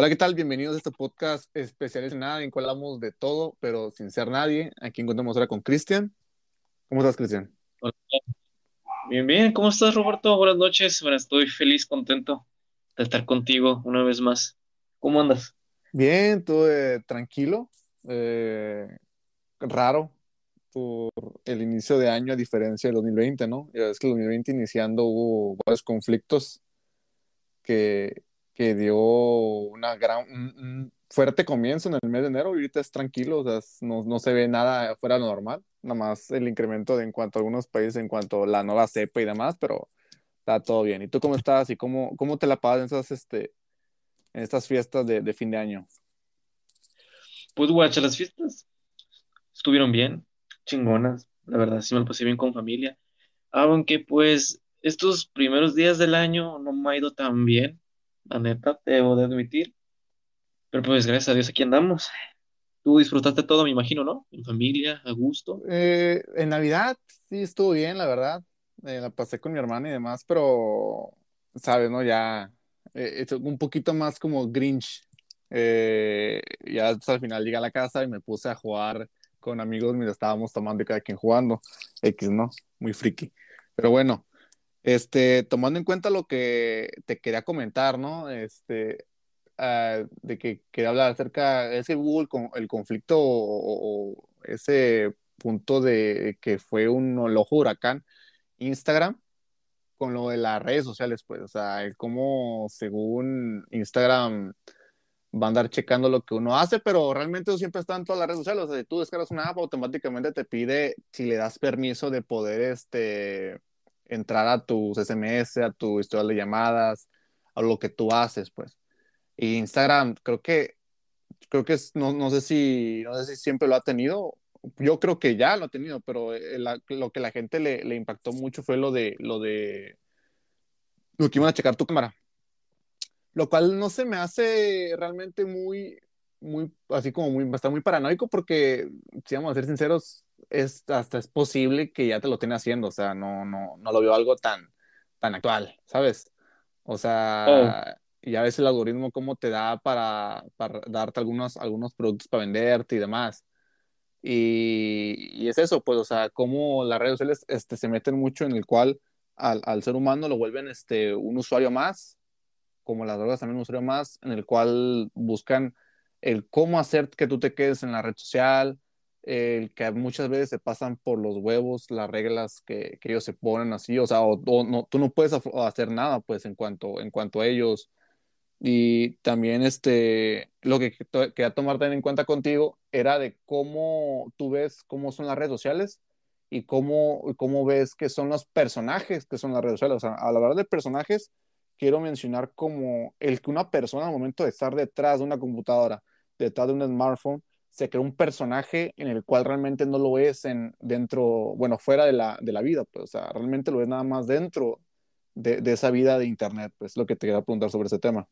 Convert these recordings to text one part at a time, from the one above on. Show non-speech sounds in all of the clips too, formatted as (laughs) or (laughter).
Hola, ¿qué tal? Bienvenidos a este podcast especial en nada, en cual hablamos de todo, pero sin ser nadie. Aquí encontramos ahora con Cristian. ¿Cómo estás, Cristian? Bien, bien, ¿cómo estás, Roberto? Buenas noches. Bueno, estoy feliz, contento de estar contigo una vez más. ¿Cómo andas? Bien, todo eh, tranquilo. eh, raro por el inicio de año, a diferencia del 2020, ¿no? Ya ves que el 2020 iniciando hubo varios conflictos que, que dio una gran, un, fuerte comienzo en el mes de enero y ahorita es tranquilo, o sea, no, no se ve nada fuera de lo normal, nada más el incremento en cuanto a algunos países, en cuanto a la nueva cepa y demás, pero está todo bien. ¿Y tú cómo estás y cómo, cómo te la pasas en estas, este, en estas fiestas de, de fin de año? Pues, guacha, las fiestas estuvieron bien, chingonas. La verdad, sí me lo pasé bien con familia. Aunque, pues, estos primeros días del año no me ha ido tan bien, la neta, debo de admitir. Pero, pues, gracias a Dios aquí andamos. Tú disfrutaste todo, me imagino, ¿no? En familia, a gusto. Eh, en Navidad sí estuvo bien, la verdad, Eh, la pasé con mi hermana y demás, pero, sabes, ¿no? Ya eh, un poquito más como Grinch. Eh, ya al final llegué a la casa y me puse a jugar con amigos mientras estábamos tomando y cada quien jugando. X, ¿no? Muy friki. Pero bueno, este, tomando en cuenta lo que te quería comentar, ¿no? Este, ah, de que quería hablar acerca, ese hubo el, con- el conflicto o, ese punto de que fue un ojo huracán Instagram con lo de las redes sociales, pues, o sea, el cómo según Instagram va a andar checando lo que uno hace, pero realmente eso siempre está en todas las redes sociales, o sea, si tú descargas una app, automáticamente te pide si le das permiso de poder, este, entrar a tus SMS, a tu historial de llamadas, a lo que tú haces, pues. Y Instagram, creo que, creo que es, no, no sé si, no sé si siempre lo ha tenido. Yo creo que ya lo ha tenido, pero eh, la- lo que la gente le, le impactó mucho fue lo de, lo de, lo que iban a checar tu cámara. Lo cual no se me hace realmente muy, muy, así como muy, está muy paranoico porque, si vamos a ser sinceros, es, hasta es posible que ya te lo estén haciendo, o sea, no, no, no lo veo algo tan, tan actual, ¿sabes? O Oh, sea, ya ves el algoritmo cómo te da para, para darte algunos, algunos productos para venderte y demás. Y, y es eso, pues, o sea, cómo las redes sociales este, se meten mucho en el cual al, al ser humano lo vuelven este, un usuario más, como las drogas también un usuario más, en el cual buscan el cómo hacer que tú te quedes en la red social, el que muchas veces se pasan por los huevos las reglas que, que ellos se ponen así, o sea, o, no, tú no puedes hacer nada, pues, en cuanto, en cuanto a ellos y también este, lo que quería tomar también en cuenta contigo era de cómo tú ves cómo son las redes sociales y cómo, cómo ves que son los personajes que son las redes sociales. O sea, al hablar de personajes, quiero mencionar como el que una persona al momento de estar detrás de una computadora, detrás de un smartphone, se crea un personaje en el cual realmente no lo es en, dentro, bueno, fuera de la, de la vida, pues, o sea, realmente lo es nada más dentro de, esa vida de Internet, pues, lo que te quería preguntar sobre ese tema.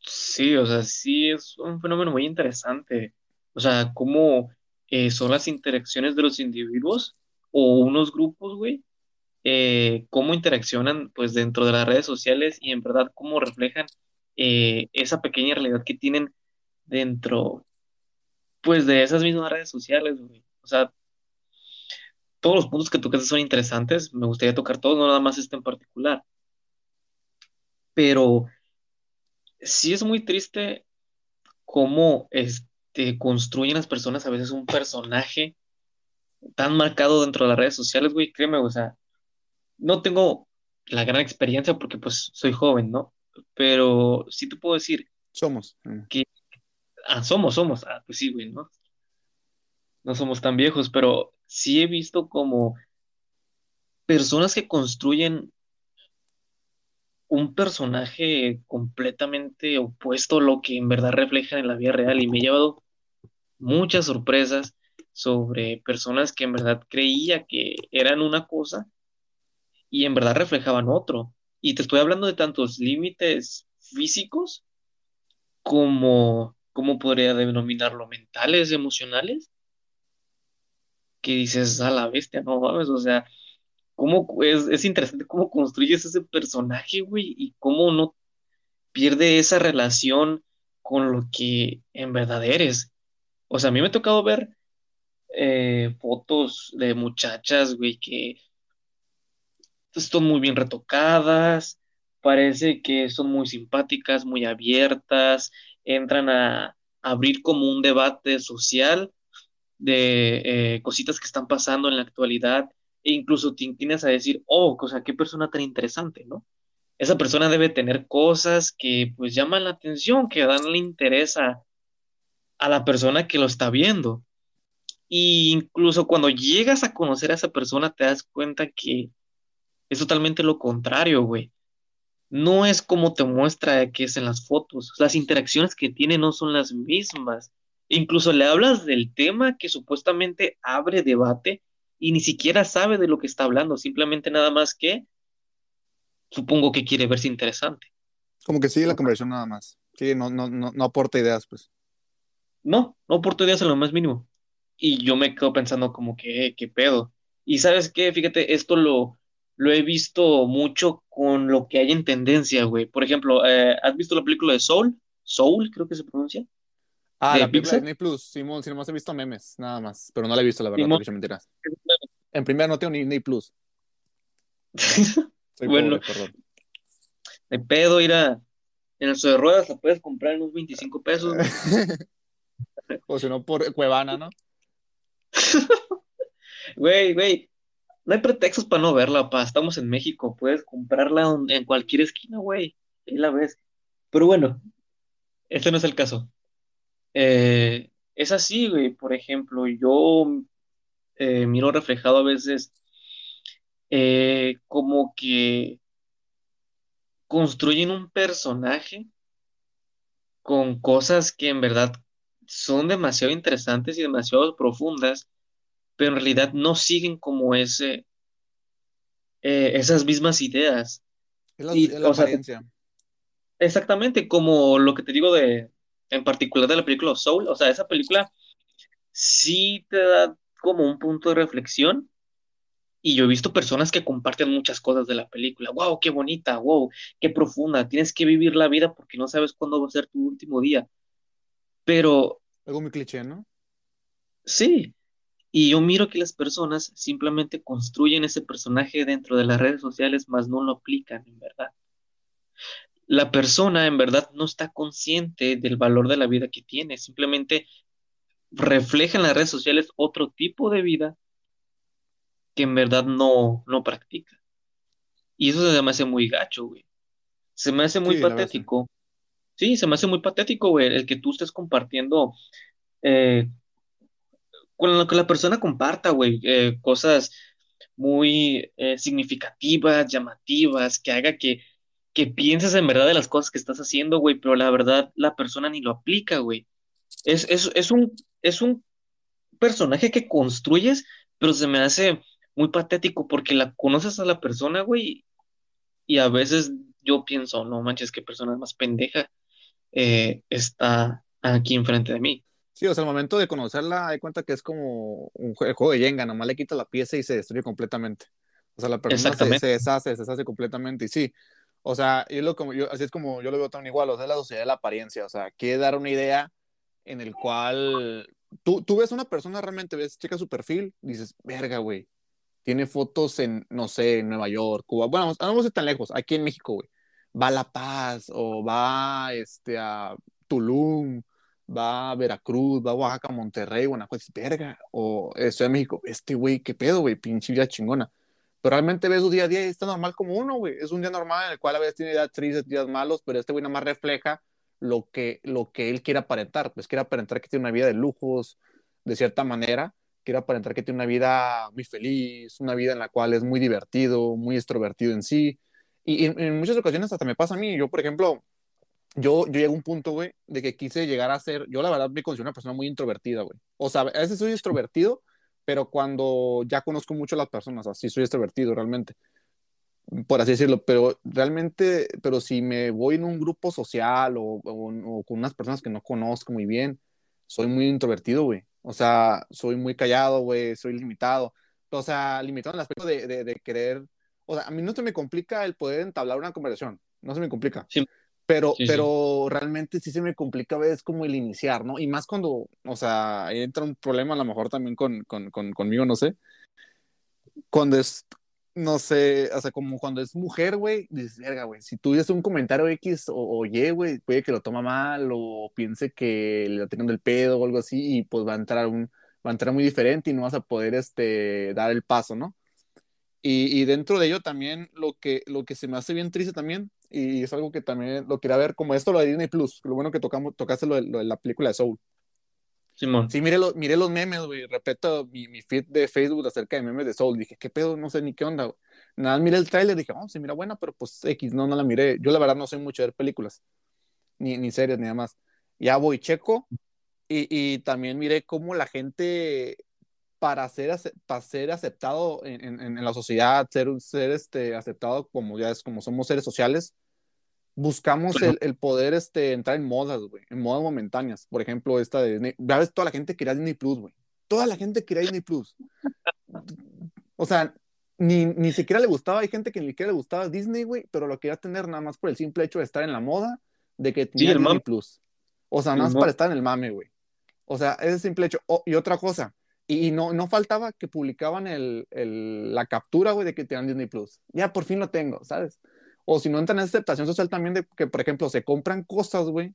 sí, o sea, sí es un fenómeno muy interesante. O sea, cómo eh, son las interacciones de los individuos o unos grupos, güey eh, cómo interaccionan pues dentro de las redes sociales y en verdad cómo reflejan eh, esa pequeña realidad que tienen dentro pues de esas mismas redes sociales, güey. O sea, todos los puntos que tocaste son interesantes, me gustaría tocar todos, no nada más este en particular, pero sí es muy triste cómo este, construyen las personas a veces un personaje tan marcado dentro de las redes sociales, güey, créeme, o sea, no tengo la gran experiencia porque pues soy joven, ¿no? Pero sí te puedo decir Somos. Mm. que, ah, somos, somos, ah, pues sí, güey, ¿no? No somos tan viejos, pero sí he visto como personas que construyen un personaje completamente opuesto a lo que en verdad reflejan en la vida real y me he llevado muchas sorpresas sobre personas que en verdad creía que eran una cosa y en verdad reflejaban otro. Y te estoy hablando de tantos límites físicos como, ¿cómo podría denominarlo? Mentales, emocionales, que dices a la bestia, no mames, o sea, cómo es, es interesante cómo construyes ese personaje, güey, y cómo no pierde esa relación con lo que en verdad eres. O sea, a mí me ha tocado ver eh, fotos de muchachas, güey, que están muy bien retocadas, parece que son muy simpáticas, muy abiertas, entran a abrir como un debate social de eh, cositas que están pasando en la actualidad e incluso te inclinas a decir, oh, o sea, qué persona tan interesante, ¿no? Esa persona debe tener cosas que pues llaman la atención, que dan interés a, a la persona que lo está viendo. Y incluso cuando llegas a conocer a esa persona te das cuenta que es totalmente lo contrario, güey. No es como te muestra que es en las fotos. Las interacciones que tiene no son las mismas. Incluso le hablas del tema que supuestamente abre debate y ni siquiera sabe de lo que está hablando, simplemente nada más que supongo que quiere verse interesante. Como que sigue la conversación nada más. Sí, no, no, no, no aporta ideas, pues. No, no aporta ideas en lo más mínimo. Y yo me quedo pensando como que, ¿qué pedo? Y sabes qué, fíjate, esto lo, lo he visto mucho con lo que hay en tendencia, güey. Por ejemplo, eh, ¿has visto la película de Soul? Soul, creo que se pronuncia. Ah, la película de Disney Plus, Simón, si nomás he visto memes, nada más, pero no la he visto, la verdad, porque mentiras. En primer no tengo ni Disney Plus. (laughs) Soy bueno, pobre, perdón. De pedo ir a en el de ruedas la puedes comprar en unos 25 pesos. (laughs) o si no, por Cuevana, ¿no? (laughs) Güey, güey, no hay pretextos para no verla, pa. Estamos en México, puedes comprarla en cualquier esquina, güey. Ahí la ves. Pero bueno, este no es el caso. Eh, es así, güey. Por ejemplo, yo eh, miro reflejado a veces eh, como que construyen un personaje con cosas que en verdad son demasiado interesantes y demasiado profundas, pero en realidad no siguen como ese, esas mismas ideas. Es la, apariencia. exactamente, como lo que te digo de, en particular de la película Soul, o sea, esa película sí te da como un punto de reflexión y yo he visto personas que comparten muchas cosas de la película, wow, qué bonita, wow, qué profunda, tienes que vivir la vida porque no sabes cuándo va a ser tu último día, pero... Algo muy cliché, ¿no? Sí, y yo miro que las personas simplemente construyen ese personaje dentro de las redes sociales, más no lo aplican en verdad la persona en verdad no está consciente del valor de la vida que tiene, simplemente refleja en las redes sociales otro tipo de vida que en verdad no, no practica. Y eso se me hace muy gacho, güey. Se me hace muy patético. Sí, se me hace muy patético, güey, el que tú estés compartiendo eh, con lo que la persona comparta, güey, eh, cosas muy eh, significativas, llamativas, que haga que que pienses en verdad de las cosas que estás haciendo, güey, pero la verdad la persona ni lo aplica, güey. Es, es, un, es un personaje que construyes, pero se me hace muy patético porque la conoces a la persona, güey, y a veces yo pienso, no manches, qué persona más pendeja eh, está aquí enfrente de mí. Sí, o sea, al momento de conocerla, hay cuenta que es como un juego de Jenga, nomás le quita la pieza y se destruye completamente. O sea, la persona se, se, deshace, se deshace completamente. Y sí, o sea, y lo como yo, así es como yo lo veo tan igual, o sea, la sociedad de la apariencia, o sea, quiere dar una idea en el cual tú, tú ves a una persona realmente, ves, checa su perfil, dices, verga, güey, tiene fotos en, no sé, en Nueva York, Cuba, bueno, no vamos a ir tan lejos, aquí en México, güey, va a La Paz, o va este, a Tulum, va a Veracruz, va a Oaxaca, Monterrey, Guanajuato, verga, o estoy en México, este güey, qué pedo, güey, pinche vida chingona realmente ves su día a día y está normal como uno, güey. Es un día normal en el cual a veces tiene días tristes, días malos, pero este güey nada más refleja lo que, lo que él quiere aparentar. Pues quiere aparentar que tiene una vida de lujos, de cierta manera. Quiere aparentar que tiene una vida muy feliz, una vida en la cual es muy divertido, muy extrovertido en sí. Y, en, muchas ocasiones hasta me pasa a mí. Yo, por ejemplo, yo, yo llego a un punto, güey, de que quise llegar a ser, yo la verdad me considero una persona muy introvertida, güey. O sea, a veces soy extrovertido, pero cuando ya conozco mucho a las personas, así soy extrovertido realmente, por así decirlo, pero realmente, pero si me voy en un grupo social o, con unas personas que no conozco muy bien, soy muy introvertido, güey. O sea, soy muy callado, güey, soy limitado. O sea, limitado en el aspecto de, de, querer, o sea, a mí no se me complica el poder entablar una conversación, no se me complica. Pero, Sí, sí. pero realmente sí se me complica a veces como el iniciar, ¿no? Y más cuando, o sea, entra un problema a lo mejor también con, con, con- conmigo, no sé. Cuando es, no sé, o sea, como cuando es mujer, güey, dices, verga, güey, si tú dices un comentario X o, o Y, güey, puede que lo toma mal o piense que le está tirando el pedo o algo así y pues va a entrar un, va a entrar muy diferente y no vas a poder, este, dar el paso, ¿no? Y, y dentro de ello también lo que, lo que se me hace bien triste también, y es algo que también lo quería ver, como esto lo de Disney Plus, lo bueno que tocamos, tocaste lo de, lo de la película de Soul. Simón. Sí, miré, lo, miré los memes, güey, repito mi, mi feed de Facebook acerca de memes de Soul, dije, ¿qué pedo? No sé ni qué onda, güey. Nada, miré el tráiler, dije, oh, se mira buena, pero pues X, no, no la miré. Yo la verdad no soy mucho de ver películas, ni, ni series, ni nada más. Ya voy, checo, y, y también miré cómo la gente para ser, para ser aceptado en, en- en la sociedad, ser, ser este, aceptado como ya es, como somos seres sociales, buscamos el, el poder este, entrar en modas, güey, en modas momentáneas. Por ejemplo, esta de Disney. Ya ves, toda la gente quería Disney Plus, güey. Toda la gente quería Disney Plus. O sea, ni, ni siquiera le gustaba, hay gente que ni siquiera le gustaba Disney, güey, pero lo quería tener nada más por el simple hecho de estar en la moda de que tenía el Disney mame. Plus. O sea, nada más para estar en el mame, güey. O sea, ese simple hecho. Oh, y otra cosa, y, no, no faltaba que publicaban el, el- la captura, güey, de que tenían Disney Plus. Ya por fin lo tengo, ¿sabes? O si no entran en aceptación social también de que, por ejemplo, se compran cosas, güey,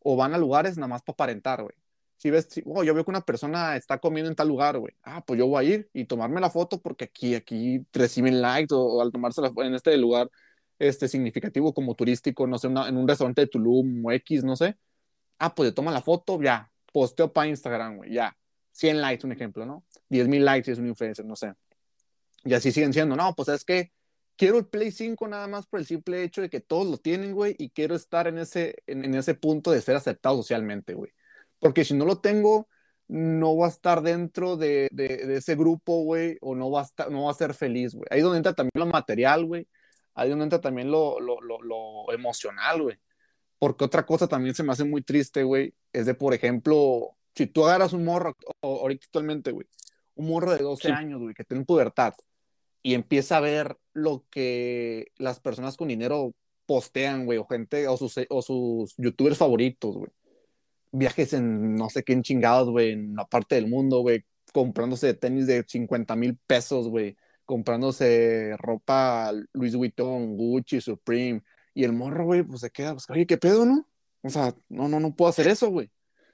o van a lugares nada más para aparentar, güey. Si ves, si, oh, yo veo que una persona está comiendo en tal lugar, güey. Ah, pues yo voy a ir y tomarme la foto porque aquí, aquí reciben likes o, o al tomarse la en este lugar este significativo como turístico, no sé, una- en un restaurante de Tulum o X, no sé. Ah, pues le toma la foto, ya. Posteo para Instagram, güey, ya. 100 likes, un ejemplo, ¿no? 10 mil likes es un influencer, no sé. Y así siguen siendo. No, pues es que quiero el Play 5 nada más por el simple hecho de que todos lo tienen, güey, y quiero estar en ese, en, ese punto de ser aceptado socialmente, güey. Porque si no lo tengo, no va a estar dentro de, de, de ese grupo, güey, o no va a, estar, no va a ser feliz, güey. Ahí es donde entra también lo material, güey. Ahí es donde entra también lo, lo, lo, lo emocional, güey. Porque otra cosa también se me hace muy triste, güey, es de, por ejemplo, si tú agarras un morro, o- ahorita actualmente, güey, un morro de 12 Sí. años, güey, que tiene pubertad, y empieza a ver lo que las personas con dinero postean, güey, o gente, o sus, o sus youtubers favoritos, güey. Viajes en no sé qué en chingados, güey, en la parte del mundo, güey, comprándose tenis de 50 mil pesos, güey, comprándose ropa Louis Vuitton, Gucci, Supreme, y el morro, güey, pues se queda, pues, oye, ¿qué pedo, no? O sea, no, no, no puedo hacer eso, güey.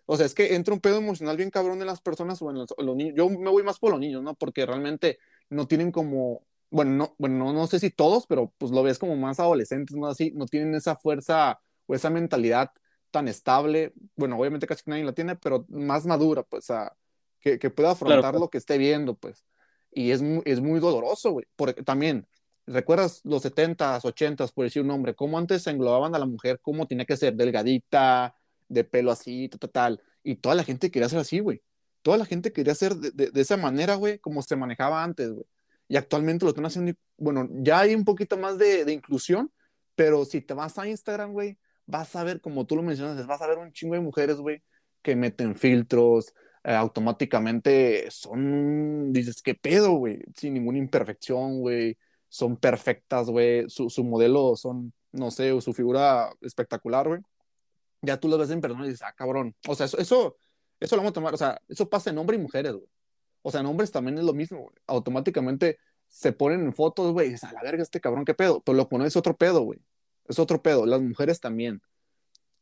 O sea, es que entra un pedo emocional bien cabrón en las personas o en los, los niños. Yo me voy más por los niños, ¿no? Porque realmente no tienen como, bueno, no, bueno, no, no sé si todos, pero pues lo ves como más adolescentes, ¿no? Así, no tienen esa fuerza o esa mentalidad tan estable. Bueno, obviamente casi nadie la tiene, pero más madura, pues, a, que, que pueda afrontar Claro. lo que esté viendo, pues. Y es muy, es muy doloroso, güey. Porque también, ¿recuerdas los 70s, 80s, por decir un nombre? Cómo antes se englobaban a la mujer, cómo tenía que ser delgadita, de pelo así, tal, tal. Y toda la gente quería ser así, güey. Toda la gente quería ser de, de, de esa manera, güey, como se manejaba antes, güey. Y actualmente lo están haciendo, bueno, ya hay un poquito más de, de inclusión, pero si te vas a Instagram, güey, vas a ver, como tú lo mencionas, vas a ver un chingo de mujeres, güey, que meten filtros, eh, automáticamente son, dices, ¿qué pedo, güey? Sin ninguna imperfección, güey. Son perfectas, güey. Su, su modelo son, no sé, su figura espectacular, güey. Ya tú lo ves en persona y dices, ah, cabrón. O sea, eso, eso, eso lo vamos a tomar, o sea, eso pasa en hombres y mujeres, güey. O sea, en hombres también es lo mismo. Automáticamente se ponen en fotos, güey, y dices, a la verga, este cabrón, ¿qué pedo? Pero lo pones es otro pedo, güey. Es otro pedo. Las mujeres también.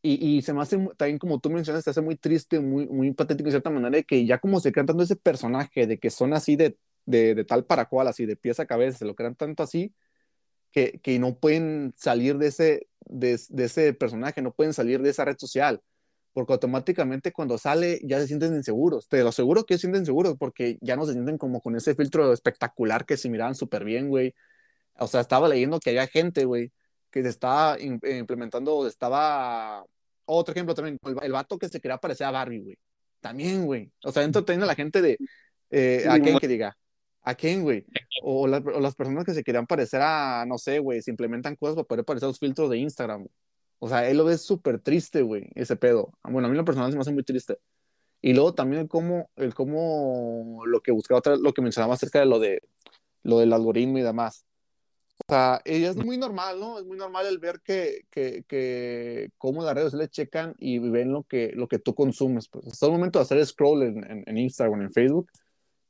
Y, y se me hace también, como tú mencionas, se hace muy triste, muy, muy patético de cierta manera, de que ya como se crean tanto ese personaje, de que son así de, de, de tal para cual, así de pies a cabeza, se lo crean tanto así, que, que no pueden salir de ese, de, de ese personaje, no pueden salir de esa red social, porque automáticamente cuando sale ya se sienten inseguros. Te lo aseguro que se sienten seguros, porque ya no se sienten como con ese filtro espectacular que se miraban súper bien, güey. O sea, estaba leyendo que había gente, güey, que se estaba eh, implementando, estaba... Otro ejemplo también, el, el vato que se quería parecer a Barbie, güey. También, güey. O sea, dentro tiene la gente de... eh, ¿A quién que diga? ¿A quién, güey? O, la- o las personas que se querían parecer a, no sé, güey, se implementan cosas para poder parecer a los filtros de Instagram. O sea, él lo ve súper triste, güey, ese pedo. Bueno, a mí lo personal se me hace muy triste. Y luego también el cómo, el cómo lo que buscaba, otra, lo que mencionaba acerca de lo de lo del algoritmo y demás. sea, ella es muy normal, ¿no? Es muy normal el ver que, que, que cómo las redes sociales checan y ven lo que, lo que tú consumes. Pues hasta el momento de hacer scroll en, en Instagram, en Facebook,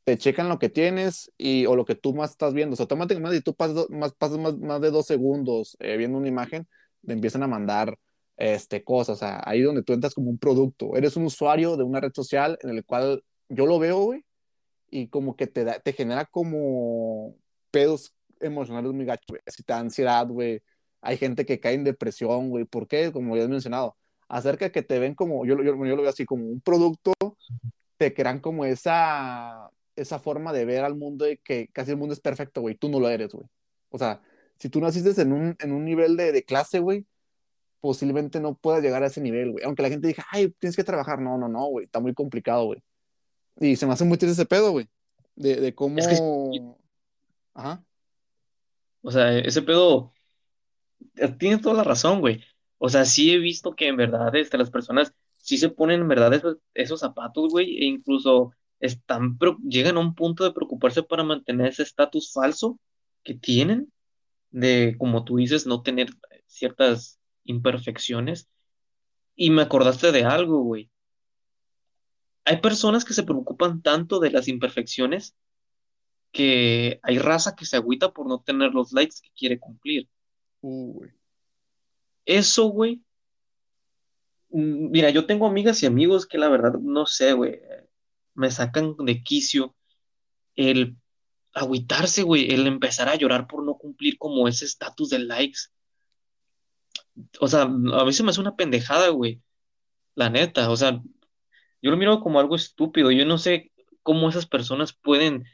te checan lo que tienes y, o lo que tú más estás viendo. O sea, automáticamente, si tú pasas, más, pasas más, más de dos segundos eh, viendo una imagen, te empiezan a mandar este, cosas. O sea, ahí donde tú entras como un producto. Eres un usuario de una red social en el cual yo lo veo, güey, y como que te, da, te genera como pedos emocionales muy gachos, güey. Si te da ansiedad, güey. Hay gente que cae en depresión, güey. ¿Por qué? Como ya he mencionado, acerca que te ven como, yo, yo, yo lo veo así, como un producto, te crean como esa, esa forma de ver al mundo de que casi el mundo es perfecto, güey. Tú no lo eres, güey. O sea, si tú naciste en un, en un nivel de, de clase, güey, posiblemente no puedas llegar a ese nivel, güey. Aunque la gente diga, ay, tienes que trabajar. No, no, no, güey. Está muy complicado, güey. Y se me hace muy triste ese pedo, güey. De, de cómo. Es que- Ajá. O sea, ese pedo, eh, tienes toda la razón, güey. O sea, sí he visto que en verdad este, las personas sí se ponen en verdad esos, esos zapatos, güey, e incluso están, llegan a un punto de preocuparse para mantener ese estatus falso que tienen, de, como tú dices, no tener ciertas imperfecciones. Y me acordaste de algo, güey. Hay personas que se preocupan tanto de las imperfecciones que hay raza que se agüita por no tener los likes que quiere cumplir. Uh, güey. Eso, güey. mm, Mira, yo tengo amigas y amigos que la verdad, no sé, güey, me sacan de quicio el agüitarse, güey, el empezar a llorar por no cumplir como ese estatus de likes. O sea, a veces me hace una pendejada, güey, la neta. O sea, yo lo miro como algo estúpido. Yo no sé cómo esas personas pueden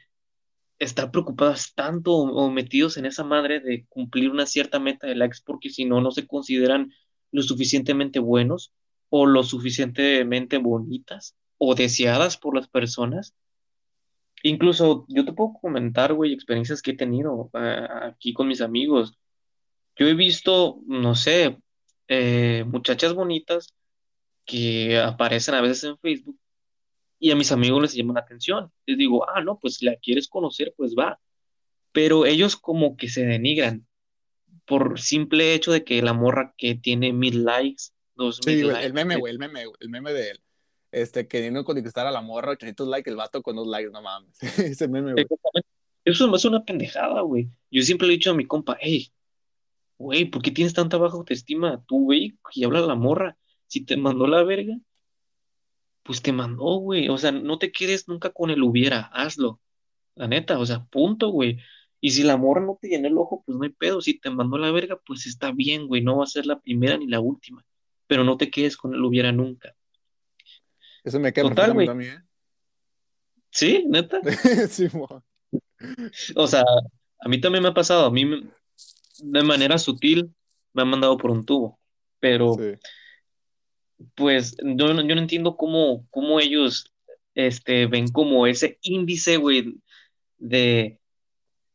estar preocupadas tanto o, o metidos en esa madre de cumplir una cierta meta de likes porque si no, no se consideran lo suficientemente buenos o lo suficientemente bonitas o deseadas por las personas. Incluso yo te puedo comentar, güey, experiencias que he tenido eh, aquí con mis amigos. Yo he visto, no sé, eh, muchachas bonitas que aparecen a veces en Facebook y a mis amigos les llama la atención. Les digo, ah, no, pues si la quieres conocer, pues va. Pero ellos como que se denigran por simple hecho de que la morra que tiene mil likes, dos Sí, mil güey, likes, el meme, güey, el meme, el meme de él. Este, queriendo conquistar a la morra, 800 likes, el vato con dos likes, no mames. (laughs) Ese meme, güey. Eso es una pendejada, güey. Yo siempre le he dicho a mi compa, hey, güey, ¿por qué tienes tanta baja autoestima? Tú, güey, y habla la morra. Si te mandó la verga, pues te mandó, güey. O sea, no te quedes nunca con el hubiera, hazlo. La neta, o sea, punto, güey. Y si la morra no te llenó el ojo, pues no hay pedo. Si te mandó la verga, pues está bien, güey. No va a ser la primera ni la última. Pero no te quedes con el hubiera nunca. Eso me queda Total, a mí, ¿Sí? ¿Neta? (laughs) ¿eh? Sí. O sea, a mí también me ha pasado. A mí, me- de manera sutil, me han mandado por un tubo. Pero, Sí. pues, yo, no- yo no entiendo cómo, cómo ellos este, ven como ese índice, güey, de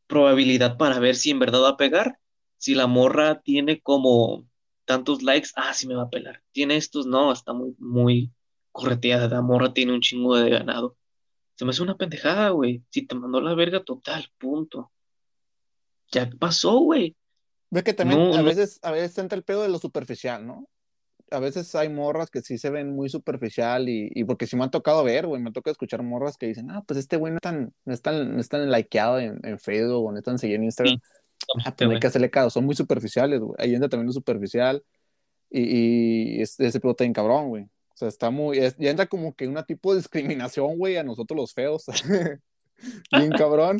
probabilidad para ver si en verdad va a pegar. Si la morra tiene como tantos likes, ah, sí me va a pelar. Tiene estos, no, está muy, muy correteada. La morra tiene un chingo de ganado. Se me hace una pendejada, güey. Si te mandó la verga total, punto. Ya pasó, güey. Ves que también No, a no. veces, a veces entra el pedo de lo superficial, ¿no? A veces hay morras que sí se ven muy superficial y, y porque sí me han tocado ver, güey, me toca escuchar morras que dicen, ah, pues este güey no es tan, no es tan, no es tan likeado en, en Facebook o no es tan seguido en Instagram. Ah, pues no hay que hacerle caso, son muy superficiales, güey. Ahí entra también lo superficial y, y es- ese pedo está bien cabrón, güey. O sea, está muy, es- ya entra como que una tipo de discriminación, güey, a nosotros los feos. (laughs) Bien cabrón.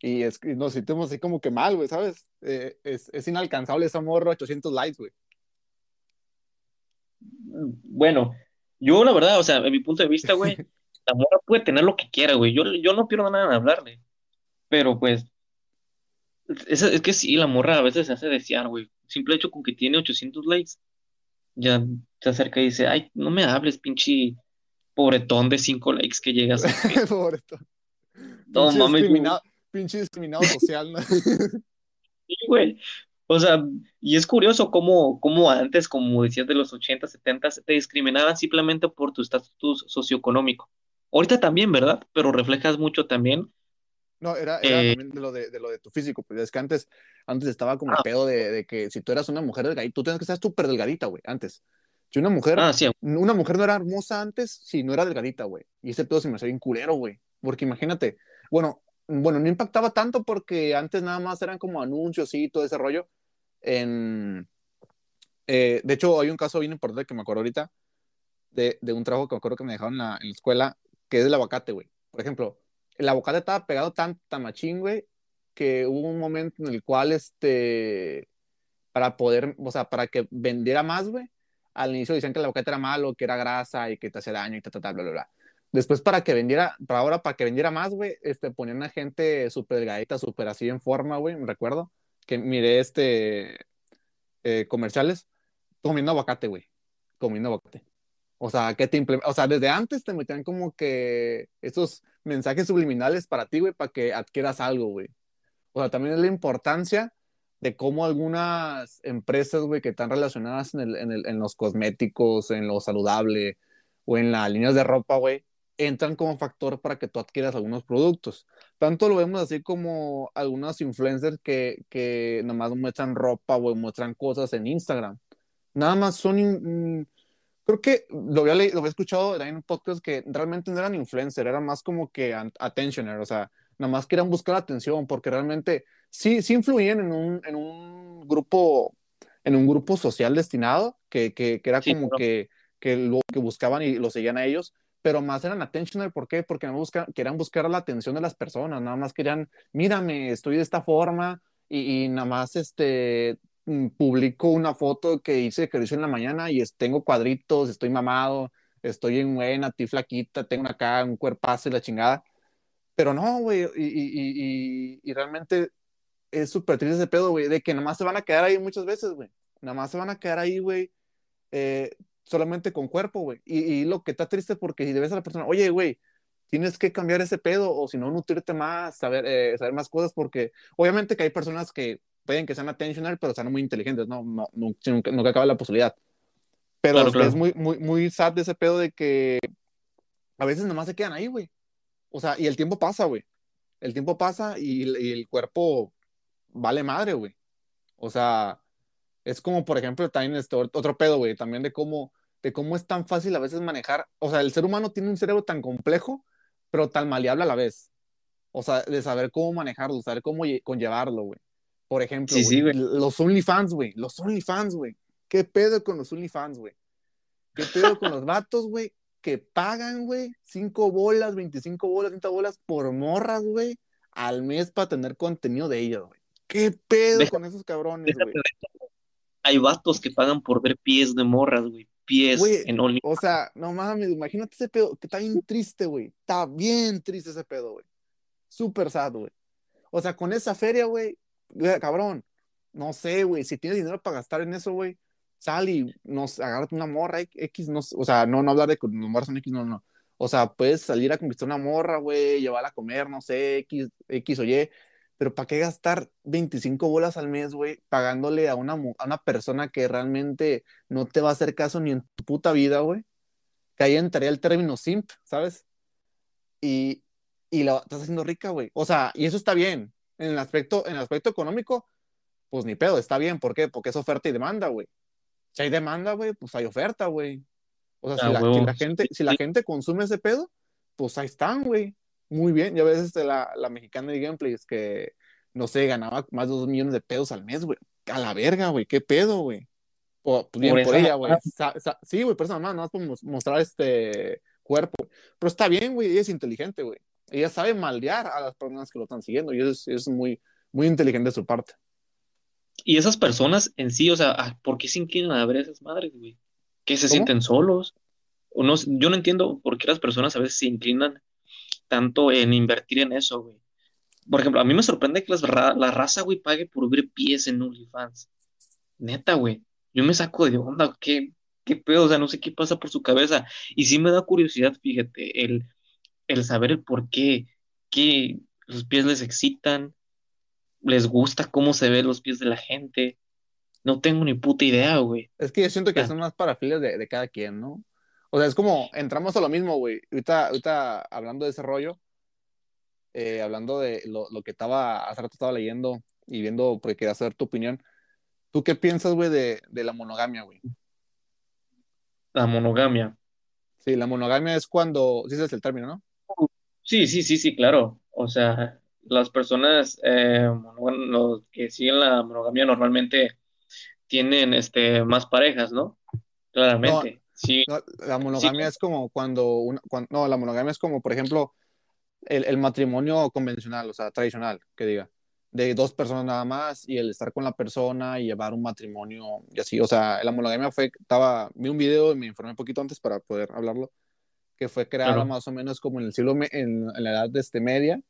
Y es que nos sentimos así como que mal, güey, ¿sabes? Eh, es, es inalcanzable esa morra, 800 likes, güey. Bueno, yo la verdad, o sea, en mi punto de vista, güey, (laughs) la morra puede tener lo que quiera, güey. Yo, yo no pierdo nada en hablarle. Pero pues, es, es que sí, la morra a veces se hace desear, güey. Simple hecho con que tiene 800 likes, ya se acerca y dice, ay, no me hables, pinche pobretón de 5 likes que llegas a Facebook". Pobre to- No pinche mames, discriminado, pinche discriminado (laughs) social, ¿no? Sí, güey. O sea, y es curioso cómo, cómo antes, como decías de los 80, 70, te discriminaban simplemente por tu estatus socioeconómico. Ahorita también, ¿verdad? Pero reflejas mucho también No, era, era Eh, también de lo de, de lo de tu físico, pues es que antes, antes estaba como el ah, pedo de, de que si tú eras una mujer delgadita, tú tenías que estar súper delgadita, güey, antes. Si una mujer, ah, sí, una mujer no era hermosa antes si no era delgadita, güey. Y ese pedo se me hacía bien culero, güey. Porque imagínate, bueno, bueno, no impactaba tanto porque antes nada más eran como anuncios y todo ese rollo. En, eh, de hecho, hay un caso bien importante que me acuerdo ahorita de, de un trabajo que me acuerdo que me dejaron en la, en la escuela, que es el aguacate, güey. Por ejemplo, el aguacate estaba pegado tan, tan machín, güey, que hubo un momento en el cual, este, para poder, o sea, para que vendiera más, güey, al inicio decían que el aguacate era malo, que era grasa y que te hacía daño y ta, ta, ta, bla, bla, bla. Después, para que vendiera, para ahora, para que vendiera más, güey, este, ponían a gente súper delgadita, súper así en forma, güey, me recuerdo, que miré, este, eh, comerciales, comiendo aguacate, güey, comiendo aguacate. O sea, que te o sea, desde antes te metían como que esos mensajes subliminales para ti, güey, para que adquieras algo, güey. O sea, también es la importancia de cómo algunas empresas, güey, que están relacionadas en, el, en, el, en los cosméticos, en lo saludable o en las líneas de ropa, güey, entran como factor para que tú adquieras algunos productos. Tanto lo vemos así como algunos influencers que, que nada más muestran ropa, güey, muestran cosas en Instagram. Nada más son... in- Creo que lo había, leído- lo había escuchado en un podcast que realmente no eran influencer, eran más como que attentioner, o sea, nada más querían buscar atención porque realmente sí, sí influían en un, en un grupo, en un grupo social destinado, que, que, que era sí, como que, que lo que buscaban y lo seguían a ellos, pero más eran attentioner, ¿por qué? Porque no busca, querían buscar la atención de las personas, nada más querían, mírame, estoy de esta forma y, y nada más este publico una foto que hice ejercicio en la mañana y es- tengo cuadritos, estoy mamado, estoy en buena, estoy flaquita, tengo acá un cuerpazo y la chingada. Pero no, güey, y, y, y, realmente es súper triste ese pedo, güey, de que nada más se van a quedar ahí muchas veces, güey. Nada más se van a quedar ahí, güey, eh, solamente con cuerpo, güey. Y, lo que está triste porque si debes a la persona, oye, güey, tienes que cambiar ese pedo o si no, nutrirte más, saber, eh, saber más cosas porque obviamente que hay personas que pueden que sean attentional, pero sean muy inteligentes, ¿no? No, no nunca, nunca acaba la posibilidad. Pero claro, es, es claro. muy, muy, muy sad de ese pedo de que a veces nomás se quedan ahí, güey. O sea, y el tiempo pasa, güey. El tiempo pasa y, y el cuerpo vale madre, güey. O sea, es como, por ejemplo, también este otro pedo, güey, también de cómo, de cómo es tan fácil a veces manejar. O sea, el ser humano tiene un cerebro tan complejo, pero tan maleable a la vez. O sea, de saber cómo manejarlo, saber cómo lle- conllevarlo, güey. Por ejemplo, Sí, sí, los OnlyFans, güey, los OnlyFans, güey. ¿Qué pedo con los OnlyFans, güey? ¿Qué pedo con los vatos, güey? Que pagan, güey, 5 bolas, 25 bolas, 30 bolas por morras, güey, al mes para tener contenido de ellas, güey. ¿Qué pedo Deja- con esos cabrones, güey? Hay vatos que pagan por ver pies de morras, güey. Pies en Only. o sea, no mames, imagínate ese pedo, que está bien triste, güey. Está bien triste ese pedo, güey. Súper sad, güey. O sea, con esa feria, güey, cabrón, no sé, güey, si tienes dinero para gastar en eso, güey, sal y nos agárrate una morra X, no o sea, no, no hablar de que los morras son X, no, no. O sea, puedes salir a conquistar una morra, güey, llevarla a comer, no sé, X, X o Y, pero ¿para qué gastar 25 bolas al mes, güey, pagándole a una, a una persona que realmente no te va a hacer caso ni en tu puta vida, güey? Que ahí entraría el término simp, ¿sabes? Y, y la estás haciendo rica, güey. O sea, y eso está bien. En el aspecto, en el aspecto económico, pues ni pedo, está bien. ¿Por qué? Porque es oferta y demanda, güey. Si hay demanda, güey, pues hay oferta, güey. O sea, si Ah, la, si la gente, si la gente consume ese pedo, pues ahí están, güey. Muy bien. Ya ves este, la, la mexicana de gameplays que, no sé, ganaba más de dos millones de pesos al mes, güey. A la verga, güey. ¿Qué pedo, güey? O, pues bien Por por ella, güey. Sí, güey, por esa mamá, nada más por mos- mostrar este cuerpo. Pero está bien, güey. Ella es inteligente, güey. Ella sabe maldear a las personas que lo están siguiendo. Y eso es, es muy, muy inteligente de su parte. Y esas personas en sí, o sea, ah, ¿por qué se inclinan a ver a esas madres, güey? ¿Que se ¿Cómo? sienten solos? O no, yo no entiendo por qué las personas a veces se inclinan tanto en invertir en eso, güey. Por ejemplo, a mí me sorprende que las la raza, güey, pague por ver pies en OnlyFans. Neta, güey. Yo me saco de onda, ¿qué, qué pedo? O sea, no sé qué pasa por su cabeza. Y sí me da curiosidad, fíjate, el, el saber el por qué, que los pies les excitan, les gusta cómo se ven los pies de la gente. No tengo ni puta idea, güey. Es que yo siento que Ah, son más parafilias de, de cada quien, ¿no? O sea, es como, entramos a lo mismo, güey. Ahorita, ahorita hablando de ese rollo, eh, hablando de lo, lo, que estaba, hace rato estaba leyendo y viendo, porque quería saber tu opinión. ¿Tú qué piensas, güey, de, de la monogamia, güey? La monogamia. Sí, la monogamia es cuando, sí ese es el término, ¿no? Sí, sí, sí, sí, claro. O sea, las personas eh, los que siguen la monogamia normalmente tienen este, más parejas, ¿no? Claramente. sí. la monogamia es como cuando, no, la monogamia es como, por ejemplo, el, el, matrimonio convencional, o sea, tradicional, que diga, de dos personas nada más y el estar con la persona y llevar un matrimonio y así, o sea, la monogamia fue, estaba, vi un video y me informé un poquito antes para poder hablarlo, que fue creada más o menos como en el siglo, en, la edad de este media,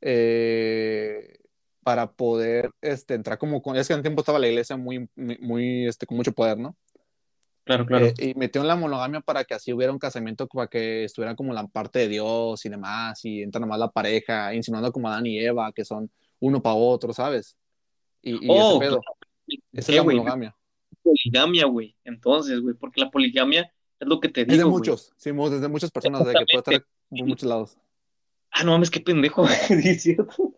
eh, para poder este, entrar como con, es que en tiempo estaba la iglesia muy, muy, este, con mucho poder, ¿no? Claro, claro. Eh, y metió en la monogamia para que así hubiera un casamiento para que estuvieran como la parte de Dios y demás, y entra nomás la pareja, insinuando como Adán y Eva, que son uno para otro, ¿sabes? Y, y ese oh, pedo. Esa es la monogamia. Poligamia, güey. Entonces, güey, porque la poligamia es lo que te digo. Es de muchos, sí, desde muchas personas, de que puede estar por muchos lados. Ah, no mames, qué pendejo, (laughs) es cierto.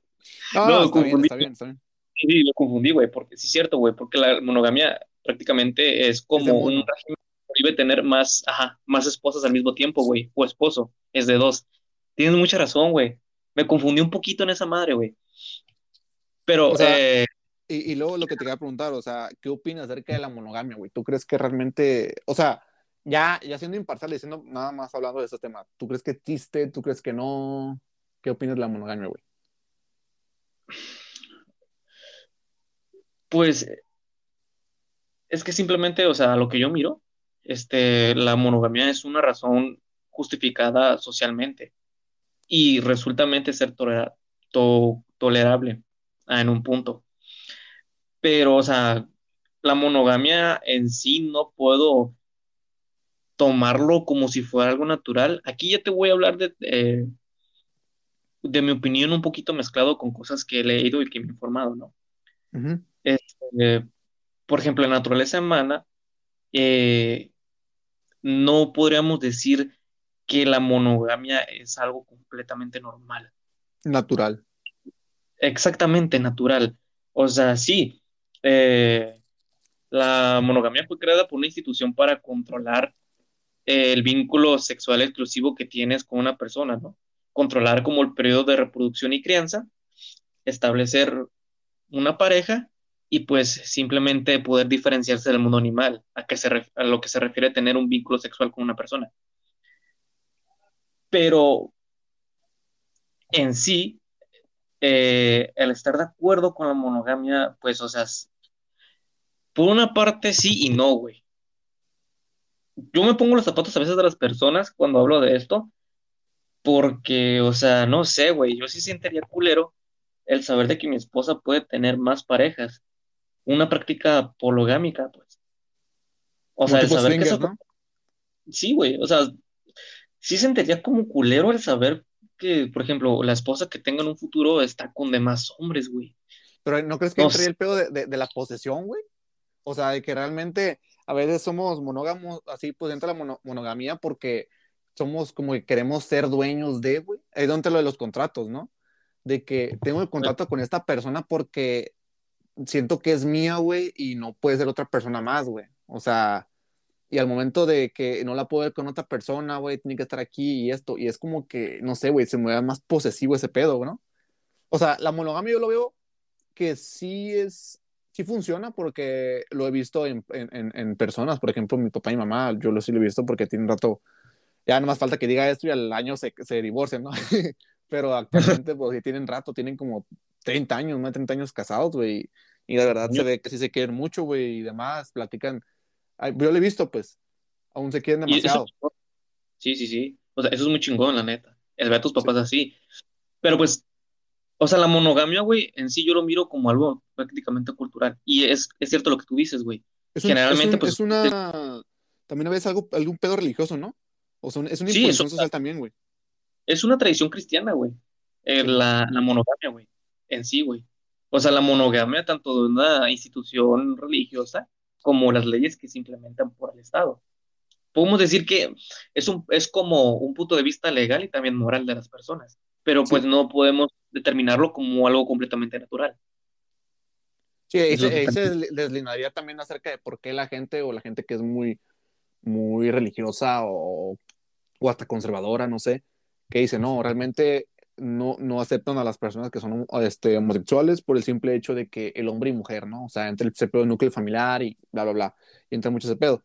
No, no, está, bien, está bien, está bien. Sí, lo confundí, güey, porque sí es cierto, güey, porque la monogamia prácticamente es como un régimen que debe tener más, ajá, más esposas al mismo tiempo, güey, o esposo, es de dos. Tienes mucha razón, güey. Me confundí un poquito en esa madre, güey. Pero, eh, y, y, luego lo que te quería preguntar, o sea, ¿qué opinas acerca de la monogamia, güey? ¿Tú crees que realmente, o sea, ya, ya siendo imparcial, diciendo nada más hablando de ese tema, ¿tú crees que existe? ¿Tú crees que no? ¿Qué opinas de la monogamia, güey? Pues es que simplemente, o sea, lo que yo miro, este, la monogamia es una razón justificada socialmente y resultamente ser tolerable en un punto. Pero, o sea, la monogamia en sí no puedo tomarlo como si fuera algo natural. Aquí ya te voy a hablar de, de mi opinión un poquito mezclado con cosas que he leído y que me he informado, ¿no? este, por ejemplo, en naturaleza humana, eh, no podríamos decir que la monogamia es algo completamente normal. Natural exactamente natural. O sea, sí, eh, la monogamia fue creada por una institución para controlar el vínculo sexual exclusivo que tienes con una persona, ¿no? Controlar como el periodo de reproducción y crianza, establecer una pareja y pues simplemente poder diferenciarse del mundo animal, a, que se a lo que se refiere a tener un vínculo sexual con una persona. Pero en sí, eh, el estar de acuerdo con la monogamia, pues, o sea, por una parte sí y no, güey. Yo me pongo los zapatos a veces de las personas cuando hablo de esto, porque, o sea, no sé, güey, yo sí sentiría culero el saber de que mi esposa puede tener más parejas. Una práctica pologámica, pues. O sea, el saber que eso... Sí, güey, o sea, sí sentiría como culero el saber que, por ejemplo, la esposa que tenga en un futuro está con demás hombres, güey. Pero ¿no crees que no, el pedo de, de, la posesión, güey? O sea, de que realmente a veces somos monógamos, así pues entra la monogamía porque somos como que queremos ser dueños de, güey. Ahí donde lo de los contratos, ¿no? De que tengo el contrato con esta persona porque siento que es mía, güey, y no puede ser otra persona más, güey. O sea, y al momento de que no la puedo ver con otra persona, güey, tiene que estar aquí y esto, y es como que, no sé, güey, se me da más posesivo ese pedo, ¿no? O sea, la monogamia yo lo veo que sí es, sí funciona porque lo he visto en, en, en personas, por ejemplo, mi papá y mi mamá, yo lo sí lo he visto porque tiene un rato, ya no más falta que diga esto y al año se, se divorcian, ¿no? (laughs) Pero actualmente, pues, sí tienen rato, tienen como 30 años, más de 30 años casados, güey, y la verdad se ve que sí se quieren mucho, güey, y demás, platican yo lo he visto, pues. Aún se quieren demasiado. sí, sí, sí. O sea, eso es muy chingón, la neta. El ver a tus papás así. Pero pues, o sea, la monogamia, güey, en sí yo lo miro como algo prácticamente cultural. Y es, es cierto lo que tú dices, güey. Generalmente, es pues. Es una. También a veces algo, algún pedo religioso, ¿no? O sea, es una imposición social también, güey. Es una tradición cristiana, güey. Eh, la, la monogamia, güey. En sí, güey. O sea, la monogamia, tanto de una institución religiosa como las leyes que se implementan por el Estado. Podemos decir que es, un, es como un punto de vista legal y también moral de las personas, pero Sí. pues no podemos determinarlo como algo completamente natural. Sí, ahí se, ahí se también. desli- deslindaría también acerca de por qué la gente o la gente que es muy, muy religiosa o, o hasta conservadora, no sé, que dice, no, realmente no, no aceptan a las personas que son este, homosexuales por el simple hecho de que el hombre y mujer, ¿no? O sea, entre ese pedo núcleo familiar y bla, bla, bla, y entra mucho ese pedo.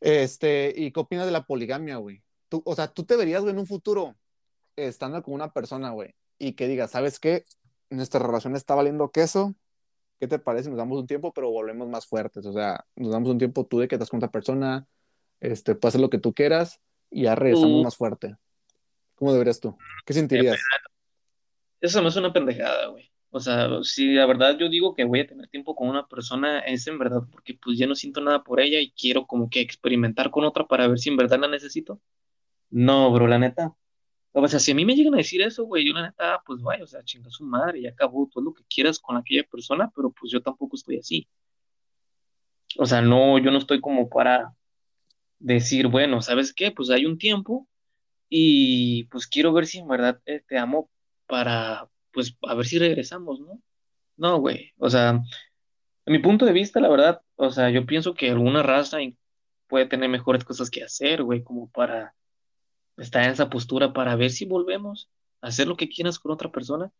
Este, ¿y qué opinas de la poligamia, güey? Tú, o sea, tú te verías, güey, en un futuro estando con una persona, güey, y que digas, ¿sabes qué? Nuestra relación está valiendo queso, ¿qué te parece? Nos damos un tiempo, pero volvemos más fuertes. O sea, nos damos un tiempo tú de que estás con otra persona, este, puedes hacer lo que tú quieras y ya regresamos Uh, más fuerte. ¿Cómo deberías tú? ¿Qué sentirías? eso no es una pendejada, güey. O sea, si la verdad yo digo que voy a tener tiempo con una persona, es en verdad porque pues ya no siento nada por ella y quiero como que experimentar con otra para ver si en verdad la necesito. No, bro, la neta. O sea, si a mí me llegan a decir eso, güey, yo la neta, pues vaya, o sea, chinga su madre, ya acabó todo lo que quieras con aquella persona, pero pues yo tampoco estoy así. O sea, no, yo no estoy como para decir, bueno, ¿sabes qué? Pues hay un tiempo y pues quiero ver si en verdad eh, te amo para, pues, a ver si regresamos, ¿no? No, güey, o sea, a mi punto de vista, la verdad, o sea, yo pienso que alguna raza puede tener mejores cosas que hacer, güey, como para estar en esa postura para ver si volvemos a hacer lo que quieras con otra persona.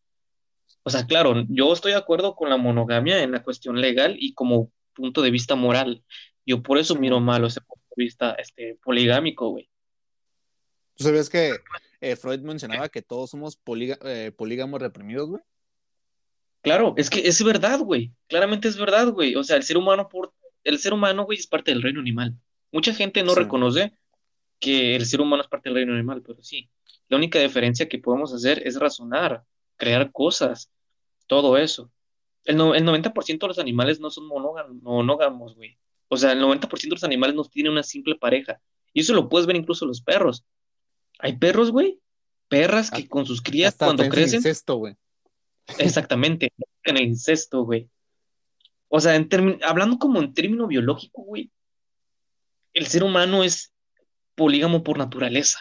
O sea, claro, yo estoy de acuerdo con la monogamia en la cuestión legal y como punto de vista moral. Yo por eso miro Simón. mal ese punto de vista este, poligámico, güey. ¿Tú sabías que eh, Freud mencionaba que todos somos eh, polígamos reprimidos, güey? Claro, es que es verdad, güey. Claramente es verdad, güey. O sea, el ser humano por el ser humano, güey, es parte del reino animal. Mucha gente no Sí. reconoce que el ser humano es parte del reino animal, pero sí. La única diferencia que podemos hacer es razonar, crear cosas, todo eso. El, no- el 90% de los animales no son monógam- monógamos, güey. O sea, el 90% de los animales no tienen una simple pareja. Y eso lo puedes ver incluso en los perros. Hay perros, güey, perras que con sus crías Hasta cuando crecen, incesto, güey. exactamente, (laughs) en el incesto, güey. O sea, en hablando como en término biológico, güey, el ser humano es polígamo por naturaleza,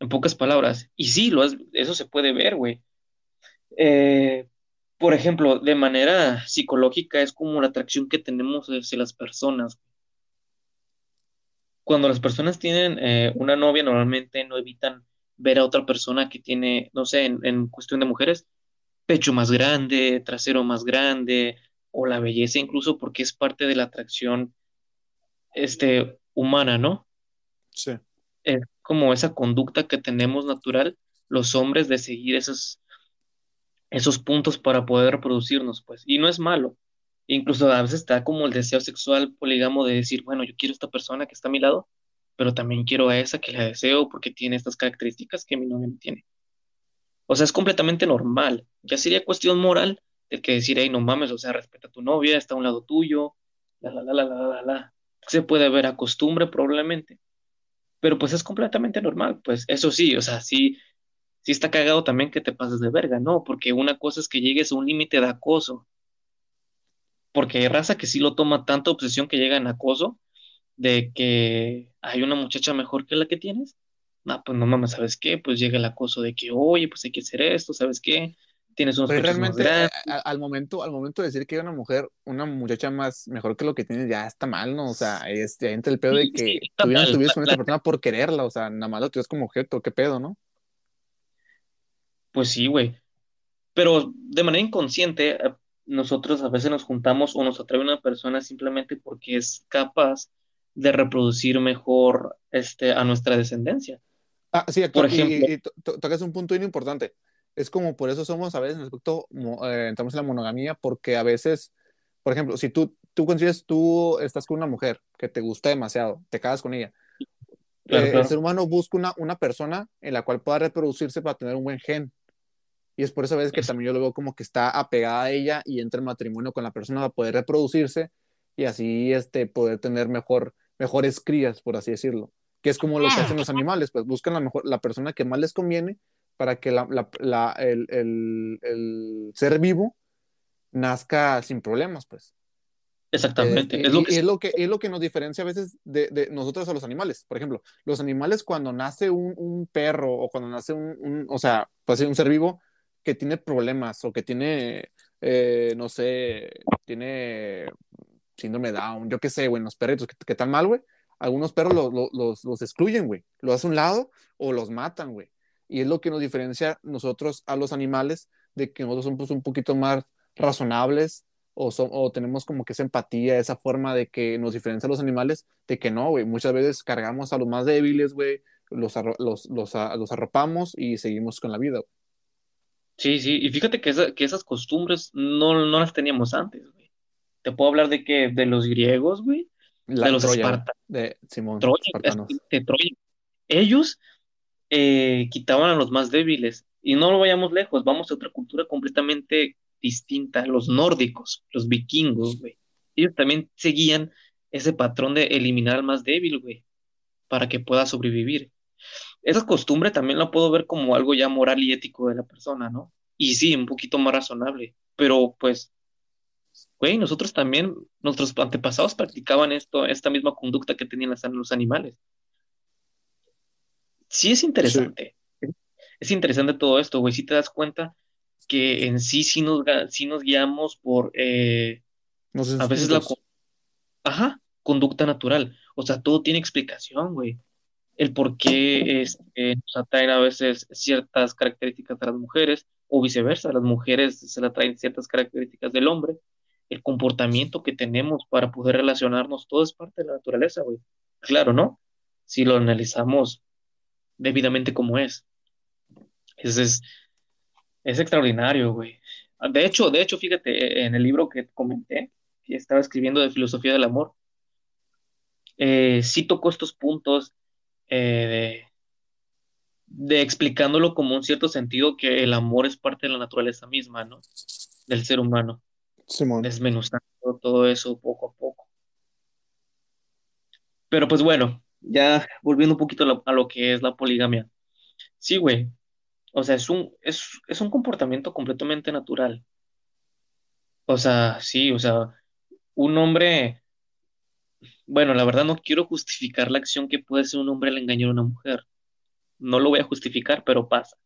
en pocas palabras. Y sí, lo has- eso se puede ver, güey. Eh, por ejemplo, de manera psicológica es como la atracción que tenemos hacia las personas. Cuando las personas tienen eh, una novia, normalmente no evitan ver a otra persona que tiene, no sé, en, en cuestión de mujeres, pecho más grande, trasero más grande, o la belleza incluso porque es parte de la atracción este, humana, ¿no? Sí. Es como esa conducta que tenemos natural los hombres de seguir esos, esos puntos para poder reproducirnos, pues. Y no es malo. Incluso a veces está como el deseo sexual polígamo de decir, bueno, yo quiero esta persona que está a mi lado, pero también quiero a esa que la deseo porque tiene estas características que mi novia no tiene. O sea, es completamente normal. Ya sería cuestión moral de que decir, hey, no mames, o sea, respeta a tu novia, está a un lado tuyo, la, la, la, la, la, la, la. Se puede ver a costumbre probablemente, pero pues es completamente normal. Pues eso sí, o sea, sí, sí está cagado también que te pases de verga, ¿no? Porque una cosa es que llegues a un límite de acoso, porque hay raza que sí lo toma tanta obsesión que llega en acoso, de que hay una muchacha mejor que la que tienes. No, pues no mames, ¿sabes qué? Pues llega el acoso de que, oye, pues hay que hacer esto, ¿sabes qué? Tienes unos Pero más realmente, a- grandes. a- al momento, al momento de decir que hay una mujer, una muchacha más mejor que lo que tienes, ya está mal, ¿no? O sea, es, ya entra el pedo de Sí, sí, que está tú mal. estuvieras con esta persona por quererla, o sea, nada más la tuvieras como objeto, qué pedo, ¿no? Pues sí, güey. Pero de manera inconsciente, eh, nosotros a veces nos juntamos o nos atrae una persona simplemente porque es capaz de reproducir mejor este, a nuestra descendencia. Ah, sí, Por y, ejemplo, y- y to- to- tocas un punto bien importante. Es como por eso somos a veces en respecto, mo- eh, entramos en la monogamia, porque a veces, por ejemplo, si tú, tú consigues, tú estás con una mujer que te gusta demasiado, te casas con ella, claro, eh, el claro. ser humano busca una, una persona en la cual pueda reproducirse para tener un buen gen. Y es por eso a veces que Es- también yo lo veo como que está apegada a ella y entra en matrimonio con la persona para poder reproducirse y así este, poder tener mejor, mejores crías, por así decirlo. Que es como lo que hacen los animales, pues buscan la, mejor, la persona que más les conviene para que la, la, la, el, el, el ser vivo nazca sin problemas, pues. Exactamente. Eh, es, lo y, que, es, lo que, es lo que nos diferencia a veces de, de, nosotros a los animales. Por ejemplo, los animales cuando nace un, un perro o cuando nace un, un, o sea, puede ser un ser vivo que tiene problemas o que tiene, eh, no sé, tiene síndrome Down, yo qué sé, güey, los perritos que, que están mal, güey, algunos perros lo, lo, los, los excluyen, güey, lo hacen a un lado o los matan, güey. Y es lo que nos diferencia nosotros a los animales de que nosotros somos un poquito más razonables o, son, o tenemos como que esa empatía, esa forma de que nos diferencia a los animales, de que no, güey, muchas veces cargamos a los más débiles, güey, los, los, los, los, arropamos y seguimos con la vida. Güey. Sí, sí, y fíjate que, esa, que esas costumbres no, no las teníamos antes, güey. Te puedo hablar de que de los griegos, güey, de los espartanos. De Simón, Troya, de Troya. Ellos eh, quitaban a los más débiles. Y no lo vayamos lejos, vamos a otra cultura completamente distinta, los nórdicos, los vikingos, güey. Ellos también seguían ese patrón de eliminar al más débil, güey, para que pueda sobrevivir. Esa costumbre también la puedo ver como algo ya moral y ético de la persona, ¿no? Y sí, un poquito más razonable, pero pues, güey, nosotros también, nuestros antepasados practicaban esto, esta misma conducta que tenían los animales. Sí es interesante. Sí. Es interesante todo esto, güey. Si te das cuenta que en sí sí nos, sí nos guiamos por eh, a veces la ajá, conducta natural. O sea, todo tiene explicación, güey. El por qué este, nos atraen a veces ciertas características de las mujeres o viceversa, las mujeres se le atraen ciertas características del hombre. El comportamiento que tenemos para poder relacionarnos, todo es parte de la naturaleza, güey. Claro, ¿no? Si lo analizamos debidamente como es. Ese es, es extraordinario, güey. De hecho, de hecho, fíjate, en el libro que comenté, que estaba escribiendo de filosofía del amor, eh, sí tocó estos puntos eh, de, de, explicándolo como un cierto sentido que el amor es parte de la naturaleza misma, ¿no? Del ser humano. Simón. Desmenuzando todo eso poco a poco. Pero pues bueno, ya volviendo un poquito a lo, que es la poligamia. Sí, güey, o sea, es un, es, es un comportamiento completamente natural. O sea, sí, o sea, un hombre, bueno, la verdad no quiero justificar la acción que puede ser un hombre al engañar a una mujer. No lo voy a justificar, pero pasa.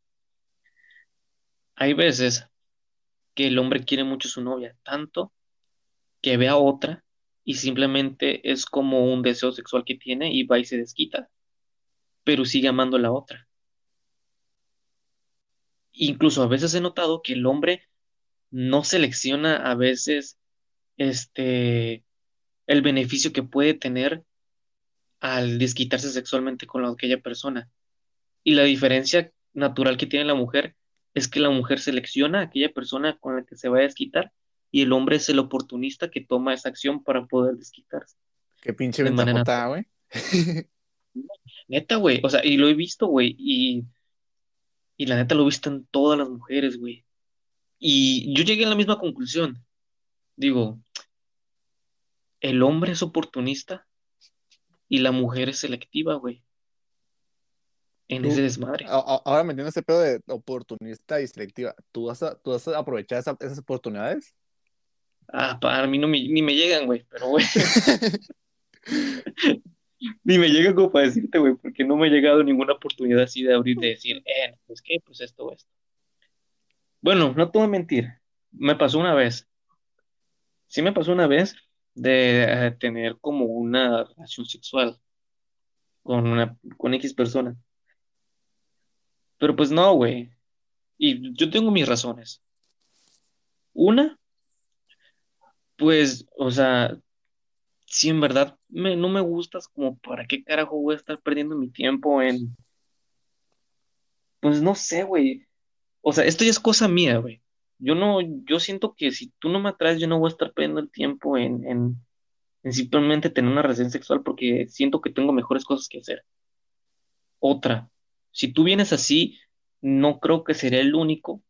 Hay veces que el hombre quiere mucho a su novia, tanto que ve a otra y simplemente es como un deseo sexual que tiene y va y se desquita, pero sigue amando a la otra. Incluso a veces he notado que el hombre no selecciona a veces este el beneficio que puede tener al desquitarse sexualmente con aquella persona. Y la diferencia natural que tiene la mujer es que la mujer selecciona a aquella persona con la que se va a desquitar y el hombre es el oportunista que toma esa acción para poder desquitarse. Qué pinche ventajota, güey. (laughs) Neta, güey. O sea, y lo he visto, güey. Y y la neta lo he visto en todas las mujeres, güey. Y yo llegué a la misma conclusión. Digo, el hombre es oportunista y la mujer es selectiva, güey. En ese desmadre. Ahora me entiendes ese pedo de oportunista y selectiva. ¿Tú vas a, tú vas a aprovechar esa, esas oportunidades? Ah, para mí no me, ni me llegan, güey, pero güey. (laughs) (laughs) Ni me llega como para decirte, güey, porque no me ha llegado ninguna oportunidad así de abrir, de decir, eh, pues qué, pues esto esto. Bueno, no te voy a mentir, me pasó una vez. Sí me pasó una vez de eh, tener como una relación sexual con una, con X persona. Pero pues no, güey. Y yo tengo mis razones. Una, pues, o sea, si en verdad no me gustas, como para qué carajo voy a estar perdiendo mi tiempo en... Pues no sé, güey. O sea, esto ya es cosa mía, güey. Yo no, yo siento que si tú no me atraes, yo no voy a estar perdiendo el tiempo en, en, en simplemente tener una relación sexual porque siento que tengo mejores cosas que hacer. Otra, si tú vienes así, no creo que sería el único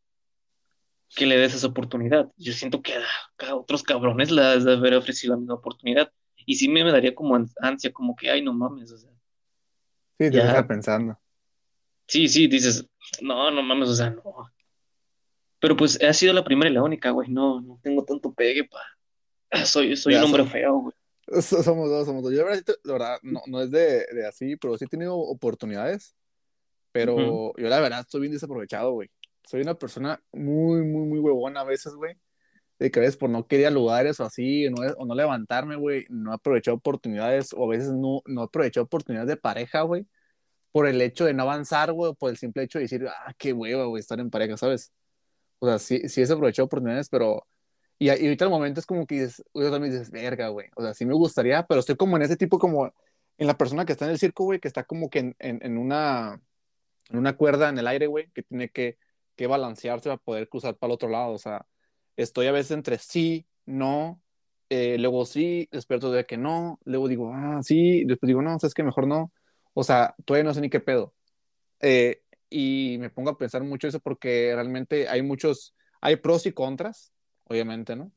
que le des esa oportunidad. Yo siento que a, otros cabrones les has de haber ofrecido la misma oportunidad. Y sí me, daría como ansia, como que, ay, no mames, o sea. Sí, te ya. pensando. Sí, sí, dices, no, no mames, o sea, no. Pero pues ha sido la primera y la única, güey, no, no tengo tanto pegue para Soy, soy Ya un hombre feo, güey. so- somos dos, somos dos. Yo la verdad, la verdad, no, no es de, de así, pero sí he tenido oportunidades, pero Ujú. yo la verdad estoy bien desaprovechado, güey. Soy una persona muy, muy, muy huevona a veces, güey. De que a veces por no querer lugares o así, o no, o no levantarme, güey, no he aprovechado oportunidades, o a veces no, no he aprovechado oportunidades de pareja, güey, por el hecho de no avanzar, güey, por el simple hecho de decir, ah, qué hueva, güey, estar en pareja, ¿sabes? O sea, sí, sí he aprovechado oportunidades, pero... Y, y ahorita el momento es como que dices, yo también dices, verga, güey. O sea, sí me gustaría, pero estoy como en ese tipo, como en la persona que está en el circo, güey, que está como que en, en, en una, en una cuerda en el aire, güey, que tiene que, que balancearse para poder cruzar para el otro lado. O sea, estoy a veces entre sí, no, eh, luego sí, despierto de que no, luego digo, ah, sí, después digo, no, sabes que mejor no. O sea, todavía no sé ni qué pedo. Eh, y me pongo a pensar mucho eso porque realmente hay muchos, hay pros y contras, obviamente, ¿no?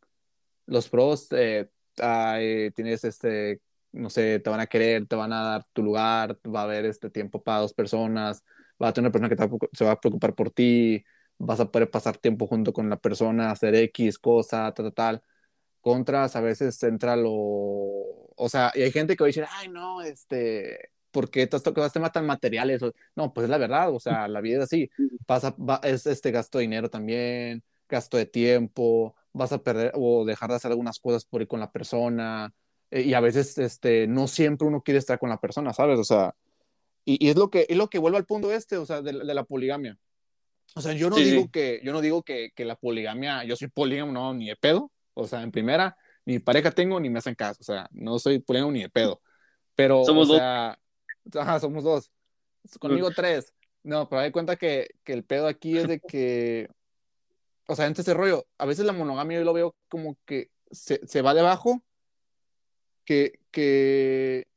Los pros, eh, eh, tienes este, no sé, te van a querer, te van a dar tu lugar, va a haber este tiempo para dos personas, va a tener una persona que te va se va a preocupar por ti, vas a poder pasar tiempo junto con la persona, hacer X cosa, tal, tal, tal. Contras, a veces entra lo, o sea, y hay gente que va a decir, ay, no, este, ¿por qué te has tocado temas tan materiales? No, pues es la verdad, o sea, la vida es así, (laughs) pasa, va- es este gasto de dinero también, gasto de tiempo, vas a perder o dejar de hacer algunas cosas por ir con la persona, eh, y a veces, este, no siempre uno quiere estar con la persona, ¿sabes? O sea, y, y es lo que, es lo que vuelve al punto este, o sea, de, de la poligamia. O sea, yo no Sí, digo sí. que, yo no digo que, que la poligamia, yo soy polígamo, no, ni de pedo. O sea, en primera, ni pareja tengo, ni me hacen caso. O sea, no soy polígamo ni de pedo. Pero, o Somos dos. sea, ajá, somos dos. Conmigo tres. No, pero hay cuenta que, que el pedo aquí es de que, o sea, entre ese rollo, a veces la monogamia yo lo veo como que se, se va debajo, que, que,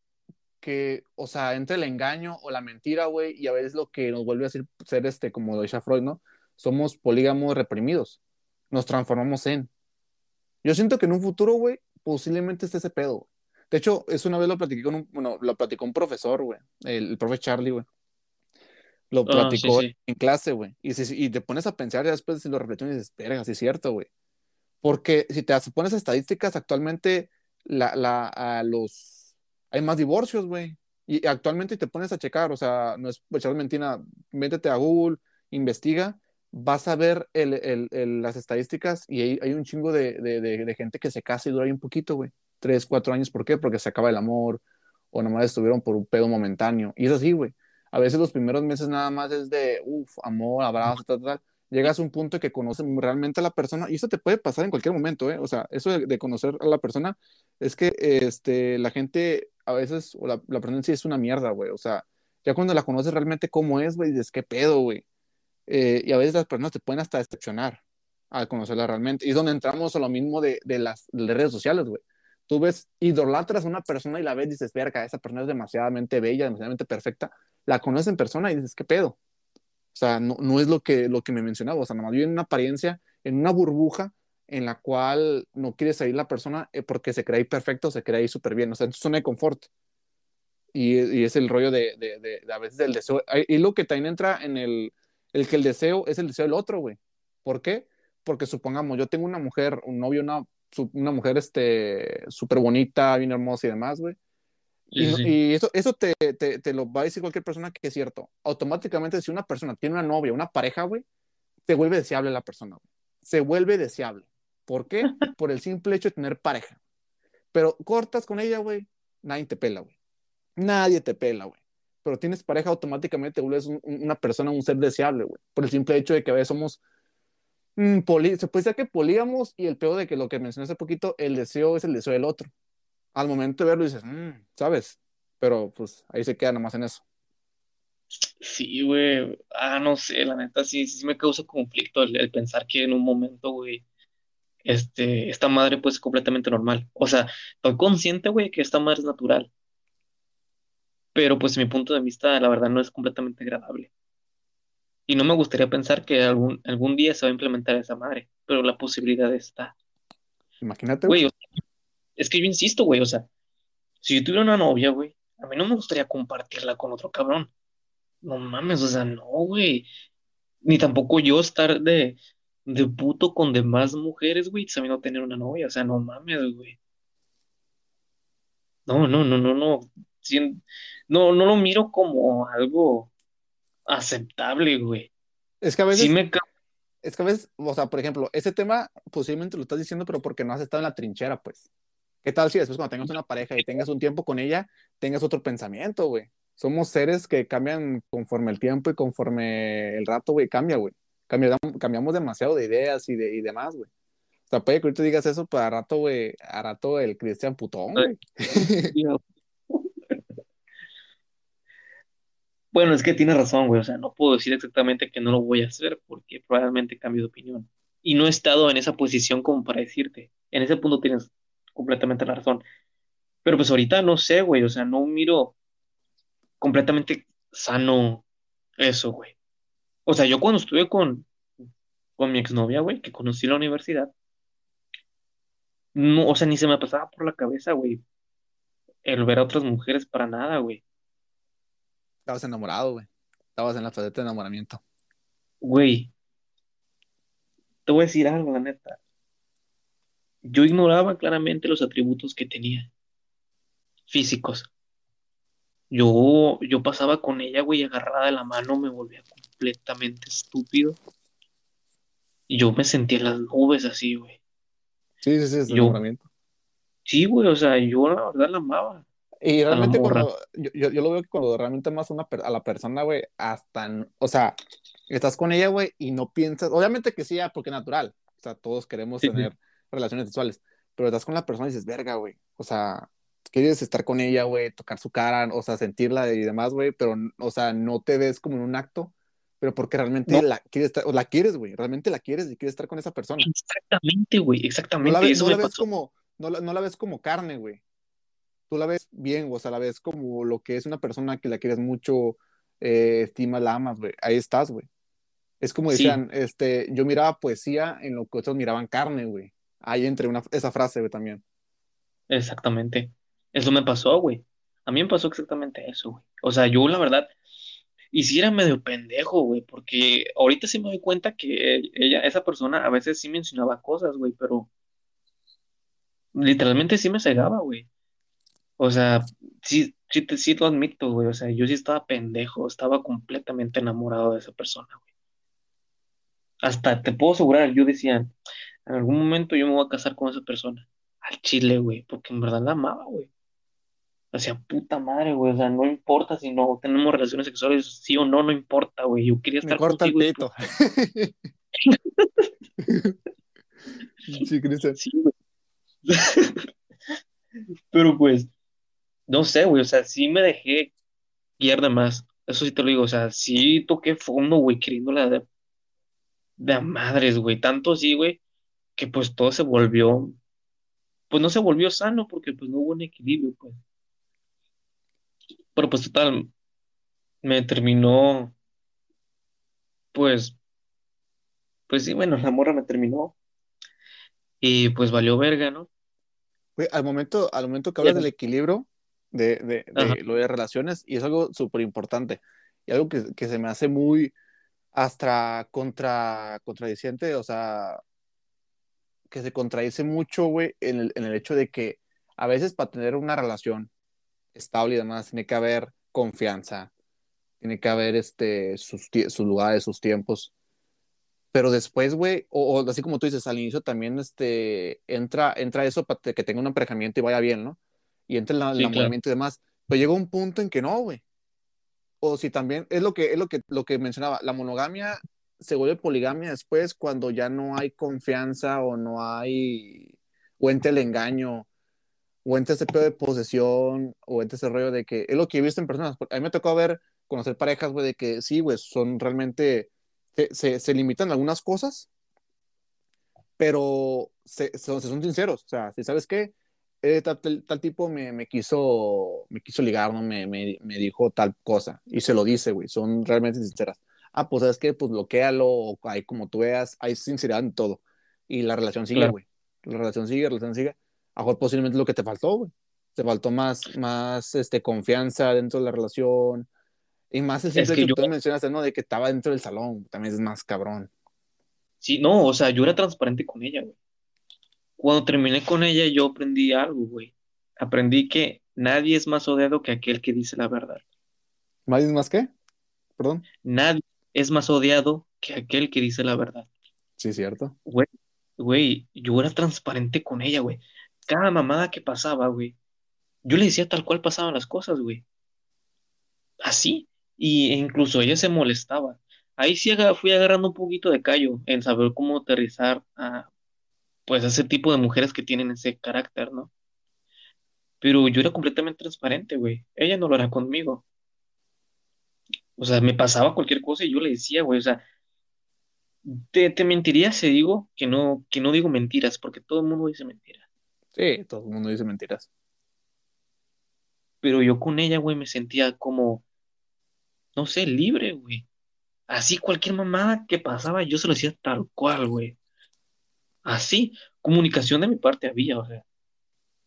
que, o sea, entre el engaño o la mentira, güey, y a veces lo que nos vuelve a ser, ser este, como lo Freud, ¿no? Somos polígamos reprimidos. Nos transformamos en. Yo siento que en un futuro, güey, posiblemente esté ese pedo. De hecho, es una vez lo platiqué con un, bueno, lo platicó un profesor, güey, el, el profe Charlie, güey. Lo Ah, sí, platicó sí. en clase, güey. Y, si- y te pones a pensar y después si lo reflexionas y dices, verga, sí es cierto, güey. Porque si te pones estadísticas, actualmente la, la, a los, hay más divorcios, güey. Y actualmente te pones a checar, o sea, no es echar mentira, métete a Google, investiga, vas a ver el, el, el, las estadísticas y hay, hay un chingo de, de, de, de, gente que se casa y dura ahí un poquito, güey. Tres, cuatro años, ¿por qué? Porque se acaba el amor o nomás estuvieron por un pedo momentáneo. Y es así, güey. A veces los primeros meses nada más es de, uff, amor, abrazo, tal, tal llegas a un punto que conoces realmente a la persona y eso te puede pasar en cualquier momento, ¿eh? O sea, eso de, conocer a la persona es que este, la gente a veces, o la, la persona sí es una mierda, güey. O sea, ya cuando la conoces realmente cómo es, güey, dices, ¿qué pedo, güey? Eh, y a veces las personas te pueden hasta decepcionar al conocerla realmente. Y es donde entramos a lo mismo de, de las de redes sociales, güey. Tú ves, idolatras a una persona y la ves y dices, verga, esa persona es demasiadamente bella, demasiadamente perfecta. La conoces en persona y dices, ¿qué pedo? O sea, no, no es lo que, lo que me mencionaba, o sea, nomás vive en una apariencia, en una burbuja en la cual no quiere salir la persona eh, porque se cree ahí perfecto, se cree ahí súper bien, o sea, en su zona de confort. Y, y es el rollo de, de, de, de, a veces del deseo. Y lo que también entra en el, el que el deseo es el deseo del otro, güey. ¿Por qué? Porque supongamos, yo tengo una mujer, un novio, una, una mujer este, súper bonita, bien hermosa y demás, güey. Y, sí. y eso, eso te, te, te lo va a decir cualquier persona que es cierto. Automáticamente, si una persona tiene una novia, una pareja, güey, se vuelve deseable la persona, güey. Se vuelve deseable. ¿Por qué? Por el simple hecho de tener pareja. Pero cortas con ella, güey, nadie te pela, güey. Nadie te pela, güey. Pero tienes pareja, automáticamente te vuelves un- un- una persona, un ser deseable, güey. Por el simple hecho de que a veces somos mm, poli- se puede decir que polígamos y el peor de que lo que mencioné hace poquito, el deseo es el deseo del otro. Al momento de verlo dices, "Mm", ¿sabes? Pero pues ahí se queda nomás en eso. Sí, güey. Ah, no sé, la neta, sí, sí me causa conflicto el pensar que en un momento, güey, este, esta madre pues es completamente normal. O sea, estoy consciente, güey, que esta madre es natural. Pero pues mi punto de vista, la verdad, no es completamente agradable. Y no me gustaría pensar que algún, algún día se va a implementar esa madre, pero la posibilidad está. Imagínate, Güey, o sea, es que yo insisto, güey, o sea, si yo tuviera una novia, güey, a mí no me gustaría compartirla con otro cabrón. No mames, o sea, no, güey. Ni tampoco yo estar de, de puto con demás mujeres, güey, sabiendo tener una novia. O sea, no mames, güey. No, no, no, no, no. No, no lo miro como algo aceptable, güey. Es que a Sí veces, me... ca- es que a veces, o sea, por ejemplo, ese tema posiblemente lo estás diciendo, pero porque no has estado en la trinchera, pues. ¿Qué tal si después cuando tengas una pareja y tengas un tiempo con ella, tengas otro pensamiento, güey? Somos seres que cambian conforme el tiempo y conforme el rato, güey, cambia, güey. Cambia- cambiamos demasiado de ideas y, de, y demás, güey. O sea, puede que ahorita digas eso, pero a rato, güey, a rato el Cristian putón, güey. Bueno, es que tiene razón, güey. O sea, no puedo decir exactamente que no lo voy a hacer porque probablemente cambie de opinión. Y no he estado en esa posición como para decirte. En ese punto tienes completamente la razón. Pero pues ahorita no sé, güey. O sea, no miro completamente sano eso, güey. O sea, yo cuando estuve con, con mi exnovia, güey, que conocí en la universidad, no, o sea, ni se me pasaba por la cabeza, güey, el ver a otras mujeres para nada, güey. Estabas enamorado, güey. Estabas en la faceta de enamoramiento. Güey, te voy a decir algo, la neta. Yo ignoraba claramente los atributos que tenía, físicos. Yo, yo pasaba con ella, güey, agarrada de la mano, me volvía completamente estúpido. Y yo me sentía en las nubes así, güey. Sí, sí, sí, es Yo, sí, güey, o sea, yo la verdad la amaba Y realmente cuando, yo, yo, yo lo veo que cuando realmente amas a, una, a la persona, güey, hasta, o sea, estás con ella, güey, y no piensas, obviamente que sí, ah, porque es natural, o sea, todos queremos Sí, sí. tener relaciones sexuales, pero estás con la persona y dices, verga, güey, o sea, quieres estar con ella, güey, tocar su cara, o sea, sentirla y demás, güey, pero, o sea, no te ves como en un acto, pero porque realmente No, la quieres o la quieres, güey, realmente la quieres y quieres estar con esa persona. exactamente, güey, No la, exactamente, ve- eso no la ves como, no la, no la ves como carne, güey. Tú la ves bien, o sea, la ves como lo que es una persona que la quieres mucho, eh, estimas, la amas, güey. Ahí estás, güey. Es como Sí, decían, este, yo miraba poesía en lo que otros miraban carne, güey. Ahí entre una, esa frase, güey, también. exactamente. Eso me pasó, güey. A mí me pasó exactamente eso, güey. O sea, yo la verdad, y sí era medio pendejo, güey, porque ahorita sí me doy cuenta que ella, esa persona a veces sí mencionaba cosas, güey, pero literalmente sí me cegaba, güey. O sea, sí, sí, te, sí lo admito, güey. O sea, yo sí estaba pendejo, estaba completamente enamorado de esa persona, güey. Hasta te puedo asegurar, yo decía, en algún momento yo me voy a casar con esa persona. Al chile, güey, porque en verdad la amaba, güey. O sea, puta madre, güey. O sea, no importa si no tenemos relaciones sexuales, sí o no, no importa, güey. Yo quería Me estar corta el contigo punto. (laughs) Sí. Sí, güey. (laughs) Pero pues, no sé, güey. O sea, sí me dejé guiar de más. Eso sí te lo digo. O sea, sí toqué fondo, güey, queriéndola de, de a madres, güey. Tanto así, güey, que pues todo se volvió, pues no se volvió sano porque pues no hubo un equilibrio, pues. Pero pues total, me terminó, pues, pues sí, bueno, la morra me terminó y pues valió verga, ¿no? Al momento, al momento que hablas del equilibrio de, de lo de relaciones, y es algo súper importante, y algo que, que se me hace muy hasta contra, contradiciente, o sea, que se contradice mucho, güey, en el, en el hecho de que a veces para tener una relación estable y demás, tiene que haber confianza, tiene que haber este, sus, sus lugares, sus tiempos. Pero después, güey, o, o así como tú dices, al inicio también este, entra, entra eso para que tenga un emparejamiento y vaya bien, ¿no? Y entra el, el Sí, claro. y demás. Pero llega un punto en que no, güey. O si también, es lo que, es lo que, lo que mencionaba, la monogamia se vuelve poligamia después cuando ya no hay confianza o no hay, o entra el engaño, o entra ese pedo de posesión, o entra ese rollo de que, es lo que he visto en personas. A mí me tocó ver, conocer parejas, güey, de que sí, güey, son realmente, se, se, se limitan algunas cosas, pero se, son, son sinceros. O sea, si sabes qué, eh, tal, tal, tal, tipo me, me, quiso, me quiso ligar, ¿no? Me, me, me, dijo tal cosa. Y se lo dice, güey. Son realmente sinceras. Ah, pues sabes qué, pues bloquealo, ahí como tú veas, hay sinceridad en todo. Y la relación sigue, güey. Claro. La relación sigue, la relación sigue. A mejor posiblemente lo que te faltó, güey. Te faltó más, más este, confianza dentro de la relación. Y más el simple es que yo... tú mencionaste, ¿no? De que estaba dentro del salón. También es más cabrón. Sí, no, o sea, yo era transparente con ella, güey. Cuando terminé con ella, yo aprendí algo, güey. Aprendí que nadie es más odiado que aquel que dice la verdad. ¿Nadie más qué? Perdón. Nadie es más odiado que aquel que dice la verdad. Sí, cierto. Güey, güey, yo era transparente con ella, güey. Cada mamada que pasaba, güey, yo le decía tal cual pasaban las cosas, güey. Así. Y incluso ella se molestaba. Ahí sí fui agarrando un poquito de callo en saber cómo aterrizar a, pues, a ese tipo de mujeres que tienen ese carácter, ¿no? Pero yo era completamente transparente, güey. Ella no lo era conmigo. O sea, me pasaba cualquier cosa y yo le decía, güey, o sea, te, te mentiría si digo que no, que no digo mentiras, porque todo el mundo dice mentiras. Sí, todo el mundo dice mentiras. Pero yo con ella, güey, me sentía como, no sé, libre, güey. Así cualquier mamada que pasaba, yo se lo decía tal cual, güey. Así, comunicación de mi parte había, o sea.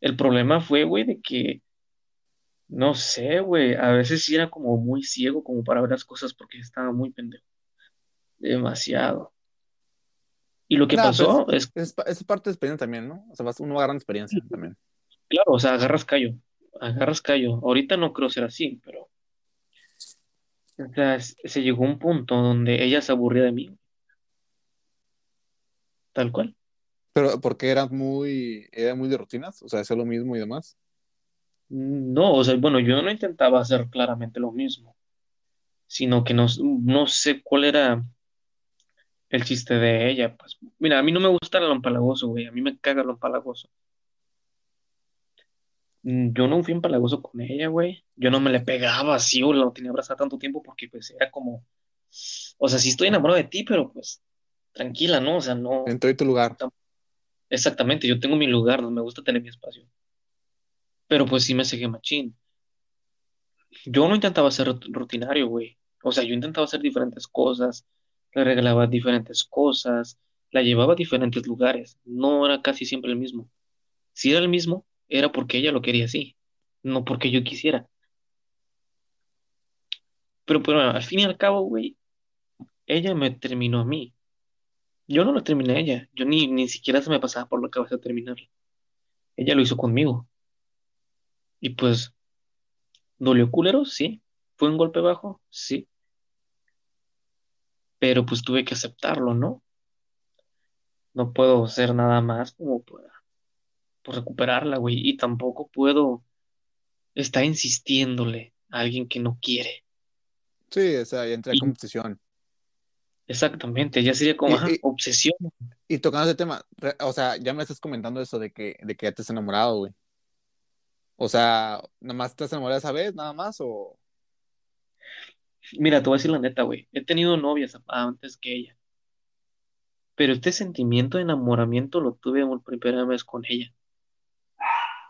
El problema fue, güey, de que, no sé, güey, a veces sí era como muy ciego como para ver las cosas porque estaba muy pendejo. Demasiado. Y lo que Nah, pues pasó es, es, pa- es parte de experiencia también, ¿no? O sea, vas, uno va agarrando experiencia también. claro, o sea, agarras callo, agarras callo. Ahorita no creo ser así, pero, o sea, se llegó a un punto donde ella se aburría de mí, tal cual. Pero porque era muy, era muy de rutinas, o sea, hacer lo mismo y demás. No, o sea, bueno, yo no intentaba hacer claramente lo mismo, sino que no, no sé cuál era el chiste de ella. Pues, mira, a mí no me gusta el empalagoso, güey, a mí me caga el empalagoso. Mm, Yo no fui empalagoso con ella, güey. Yo no me le pegaba así o la tenía abrazada tanto tiempo porque pues era como, o sea, sí estoy enamorado de ti, pero pues tranquila, ¿no? O sea, no, En tu lugar. exactamente, yo tengo mi lugar, me gusta tener mi espacio. Pero pues sí me seguía machín. Yo no intentaba ser rut- rutinario, güey. O sea, yo intentaba hacer diferentes cosas, le regalaba diferentes cosas, la llevaba a diferentes lugares. No era casi siempre el mismo. Si era el mismo, era porque ella lo quería así, no porque yo quisiera. Pero, pero al fin y al cabo, güey, ella me terminó a mí. Yo no lo terminé a ella. Yo ni, ni siquiera se me pasaba por la cabeza terminarla. Ella lo hizo conmigo. Y pues, ¿dolió culero? Sí. ¿Fue un golpe bajo? Sí. Pero pues tuve que aceptarlo, ¿no? No puedo hacer nada más como para, por recuperarla, güey. Y tampoco puedo estar insistiéndole a alguien que no quiere. Sí, o sea, ya entré a Y competición. exactamente, ya sería como, Y, ajá, y, obsesión. y tocando ese tema, o sea, ya me estás comentando eso de que, de que ya te has enamorado, güey. O sea, ¿nada más te has enamorado esa vez, nada más? O, Mira, te voy a decir la neta, güey. He tenido novias antes que ella. Pero este sentimiento de enamoramiento lo tuve por primera vez con ella.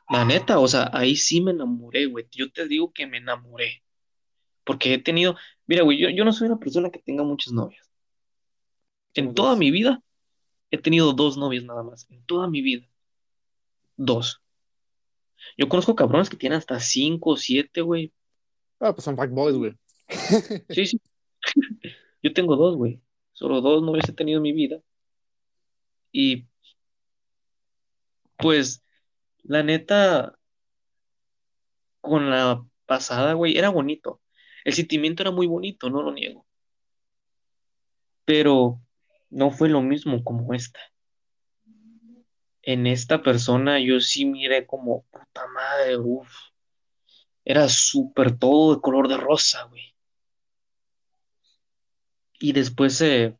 La neta, o sea, ahí sí me enamoré, güey. Yo te digo que me enamoré. Porque he tenido, mira, güey, yo, yo no soy una persona que tenga muchas novias. En toda mi vida he tenido dos novias nada más. En toda mi vida. Dos. Yo conozco cabrones que tienen hasta cinco o siete, güey. Ah, pues son fuckboys, güey. (laughs) Sí, sí. (laughs) Yo tengo dos, güey. Solo dos novias he tenido en mi vida. Y pues, la neta, con la pasada, güey, era bonito. El sentimiento era muy bonito, no lo niego. Pero no fue lo mismo como esta. En esta persona yo sí miré como, puta madre, uff. Era súper todo de color de rosa, güey. Y después se,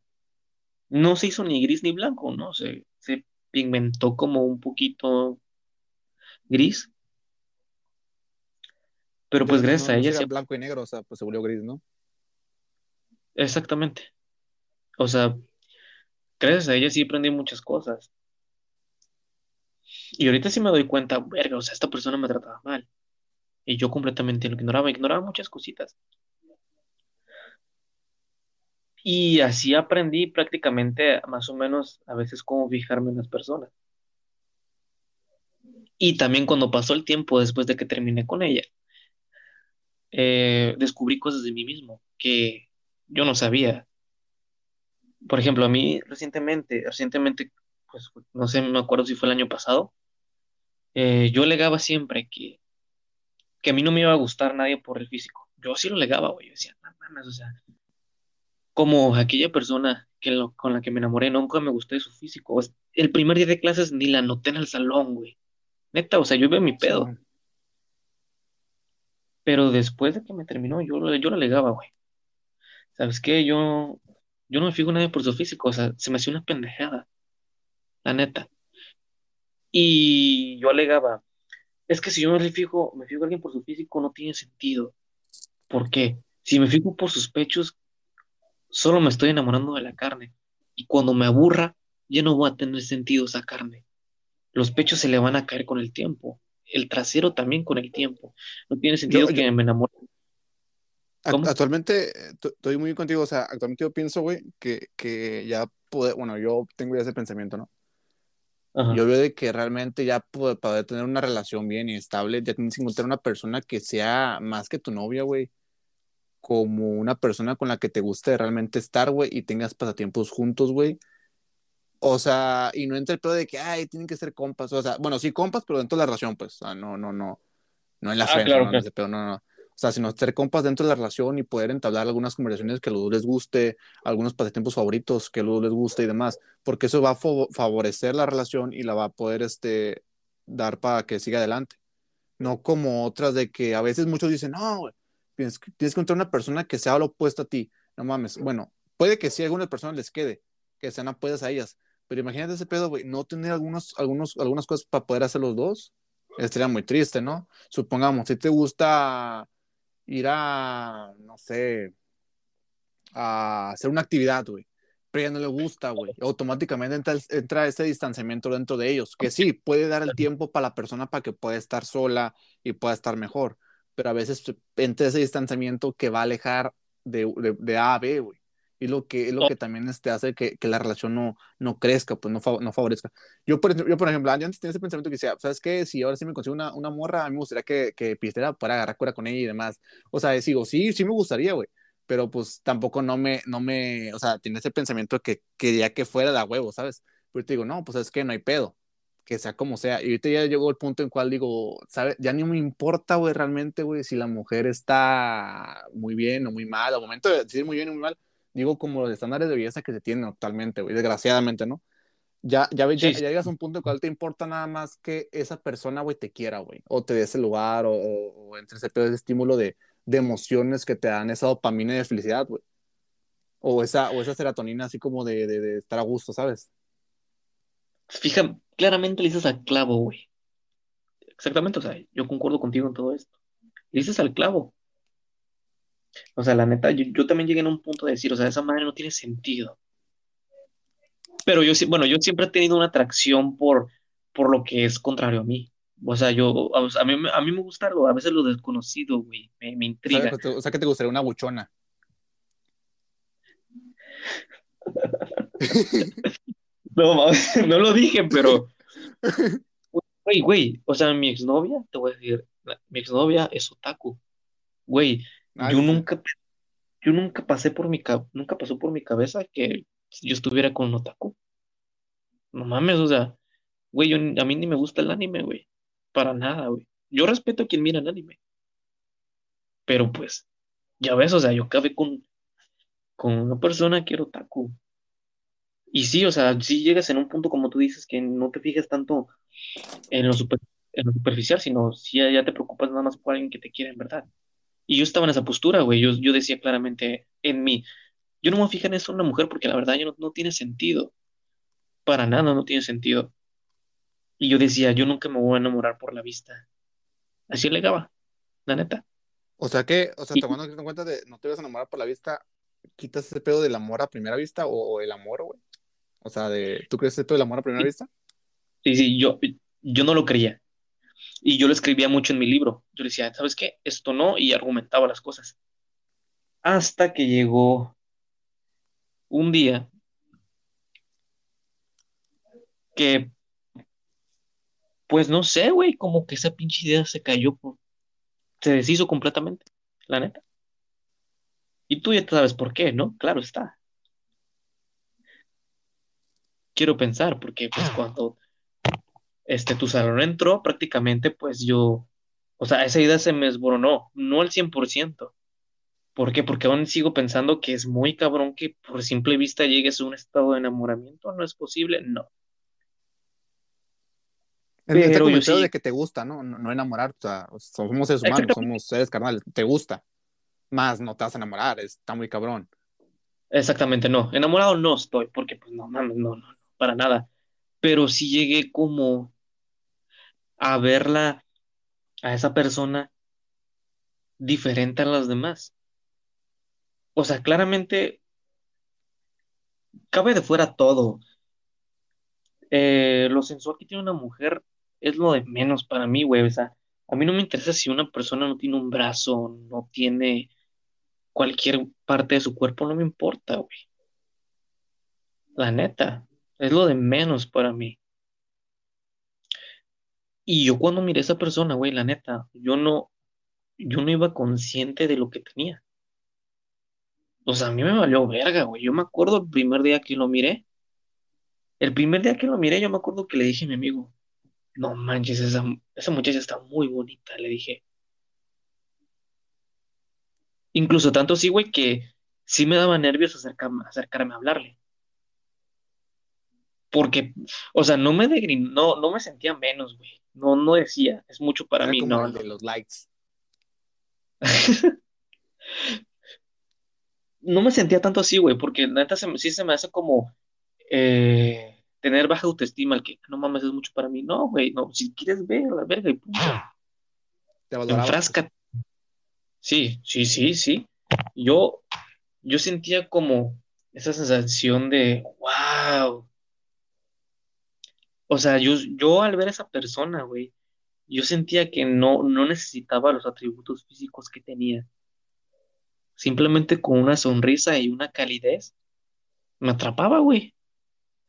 no se hizo ni gris ni blanco, ¿no? Se, se pigmentó como un poquito gris. Pero pues gracias no, a ella sí, blanco y negro, o sea, pues se volvió gris, ¿no? exactamente. O sea, gracias a ella sí aprendí muchas cosas. Y ahorita sí me doy cuenta, verga, o sea, esta persona me trataba mal. Y yo completamente lo ignoraba, ignoraba muchas cositas. Y así aprendí prácticamente más o menos a veces cómo fijarme en las personas. Y también cuando pasó el tiempo después de que terminé con ella, eh, descubrí cosas de mí mismo que yo no sabía. por ejemplo, a mí recientemente, recientemente, pues no sé, me acuerdo si fue el año pasado, eh, yo alegaba siempre que, que a mí no me iba a gustar nadie por el físico. Yo sí lo alegaba, güey. Yo decía, no mames, o sea, como aquella persona que lo- con la que me enamoré, nunca me gustó de su físico. O sea, el primer día de clases ni la noté en el salón, güey. Neta, o sea, yo veo mi pedo. Pero después de que me terminó, yo, yo lo alegaba, güey. ¿Sabes qué? Yo, yo no me fijo nadie por su físico, o sea, se me hacía una pendejada, la neta. Y yo alegaba, es que si yo me fijo, me fijo en alguien por su físico, no tiene sentido. ¿Por qué? Si me fijo por sus pechos, solo me estoy enamorando de la carne. Y cuando me aburra, ya no va a tener sentido esa carne. Los pechos se le van a caer con el tiempo. El trasero también con el tiempo. No tiene sentido yo, que me enamore. actualmente, eh, estoy muy contigo, o sea, actualmente yo pienso, güey, que, que ya pude, bueno, yo tengo ya ese pensamiento, ¿no? Ajá. Yo veo de que realmente ya para poder tener una relación bien y estable, ya tienes que encontrar una persona que sea más que tu novia, güey, como una persona con la que te guste realmente estar, güey, y tengas pasatiempos juntos, güey. O sea, y no entre el pedo de que, ay, tienen que ser compas, o sea, bueno, sí compas, pero dentro de la relación, pues, o sea, no, no, no, no en la Ah, friendzone, claro, no ese pedo, no, no. O sea, sino ser compas dentro de la relación y poder entablar algunas conversaciones que a los dos les guste, algunos pasatiempos favoritos que a los dos les guste y demás, porque eso va a favorecer la relación y la va a poder, este, dar para que siga adelante. No como otras de que a veces muchos dicen, no, güey, tienes, que- tienes que encontrar una persona que sea lo opuesto a ti. No mames. Bueno, puede que sí a algunas personas les quede, que sean apoyadas a ellas, pero imagínate ese pedo, güey, no tener algunos, algunos, algunas cosas para poder hacer los dos. Estaría muy triste, ¿no? Supongamos, si te gusta ir a, no sé, a hacer una actividad, güey, pero ya no le gusta, güey, automáticamente entra, entra ese distanciamiento dentro de ellos, que sí, puede dar el tiempo para la persona para que pueda estar sola y pueda estar mejor, pero a veces entra ese distanciamiento que va a alejar de, de, de A a B, güey. Y lo que, es lo que también este, hace que, que la relación no, no crezca, pues no, no favorezca. Yo por, yo, por ejemplo, antes tenía ese pensamiento que decía, ¿sabes qué? Si ahora sí me consigo una, una morra, a mí me gustaría que, que pisteara para agarrar cura con ella y demás. O sea, digo, sí, sí me gustaría, güey pero pues tampoco no me, no me, o sea, tiene ese pensamiento que quería que fuera de huevo, ¿sabes? Pero te digo, no, pues es que no hay pedo, que sea como sea. Y ahorita ya llegó el punto en cual digo, ¿sabes? Ya ni me importa, güey, realmente, güey, si la mujer está muy bien o muy mal, al momento de decir muy bien o muy mal, digo como los estándares de belleza que se tienen actualmente, güey, desgraciadamente, ¿no? Ya, ya, Sí, ya, llegas a un punto en cual te importa nada más que esa persona, güey, te quiera, güey, o te dé ese lugar, o, o, o entre ese pedo, ese estímulo de, de emociones que te dan esa dopamina de felicidad, güey. O esa, o esa serotonina así como de, de, de, estar a gusto, ¿sabes? Fija, claramente le dices al clavo, güey. Exactamente, o sea, yo concuerdo contigo en todo esto. Le dices al clavo. O sea, la neta, yo, yo también llegué a un punto de decir, o sea, esa madre no tiene sentido. Pero yo, sí- bueno, yo siempre he tenido una atracción por, por lo que es contrario a mí. O sea, yo, a mí, me- a mí me gusta algo, a veces lo desconocido, güey, me, intriga. o sea, que te gustaría una buchona. (laughs) No, (laughs) no lo dije, pero, (laughs) güey, güey, o sea, mi exnovia, te voy a decir, mi exnovia es otaku. Güey, yo nunca, yo nunca pasé por mi, ca- nunca pasó por mi cabeza que yo estuviera con un otaku. No mames, o sea, güey, yo, a mí ni me gusta el anime, güey. Para nada, güey. Yo respeto a quien mira el anime, pero pues, ya ves, o sea, yo acabé con, con una persona que era otaku. Y sí, o sea, sí llegas en un punto, como tú dices, que no te fijas tanto en lo, super- en lo superficial, sino si ya, ya te preocupas nada más por alguien que te quiere en verdad. Y yo estaba en esa postura, güey. Yo, yo decía claramente en mí, yo no me voy a fijar en eso en una mujer porque la verdad ya no, no tiene sentido. Para nada no tiene sentido. Y yo decía, yo nunca me voy a enamorar por la vista. Así alegaba, la neta. O sea que, o sea, Y tomando en cuenta de no te vas a enamorar por la vista, quitas ese pedo del amor a primera vista o, o el amor, güey. O sea, de, ¿tú crees pedo del amor a primera vista? sí, sí, yo, yo no lo creía. Y yo lo escribía mucho en mi libro. Yo le decía, ¿sabes qué? Esto no, y argumentaba las cosas. Hasta que llegó un día que, pues no sé, güey, como que esa pinche idea se cayó, por- se deshizo completamente, la neta. Y tú ya sabes por qué, ¿no? Claro está. Quiero pensar, porque pues cuando este, tu salón entró, prácticamente pues yo, o sea, esa idea se me esboronó, no al 100%. ¿Por qué? Porque aún sigo pensando que es muy cabrón que por simple vista llegues a un estado de enamoramiento. ¿No es posible? No. En este comentario de que te gusta, ¿no? No, enamorar, o sea, somos seres humanos, somos seres carnales, te gusta. Más no te vas a enamorar, está muy cabrón. Exactamente, no. Enamorado no estoy, porque pues no, no, no, no, para nada. Pero sí llegué como a verla, a esa persona diferente a las demás. O sea, claramente cabe de fuera todo. Eh, lo sensual que tiene una mujer es lo de menos para mí, güey. O sea, a mí no me interesa si una persona no tiene un brazo, no tiene cualquier parte de su cuerpo, no me importa, güey. La neta, es lo de menos para mí. Y yo cuando miré a esa persona, güey, la neta, yo no, yo no iba consciente de lo que tenía. O sea, a mí me valió verga, güey. Yo me acuerdo el primer día que lo miré. El primer día que lo miré, yo me acuerdo que le dije a mi amigo, no manches, esa, esa muchacha está muy bonita, le dije. Incluso tanto sí, güey, que sí me daba nervios acercarme, acercarme a hablarle. Porque, o sea, no me no, no me sentía menos, güey. No, no decía, es mucho para mí, como no. El de los likes. (laughs) no me sentía tanto así, güey, porque la neta sí se me hace como eh, tener baja autoestima, el que no mames es mucho para mí. No, güey, no, si quieres ver la verga y punto. Te Enfráscate. Sí, sí, sí, sí. Yo, yo sentía como esa sensación de wow. O sea, yo, yo al ver a esa persona, güey, yo sentía que no, no necesitaba los atributos físicos que tenía simplemente con una sonrisa y una calidez, me atrapaba, güey.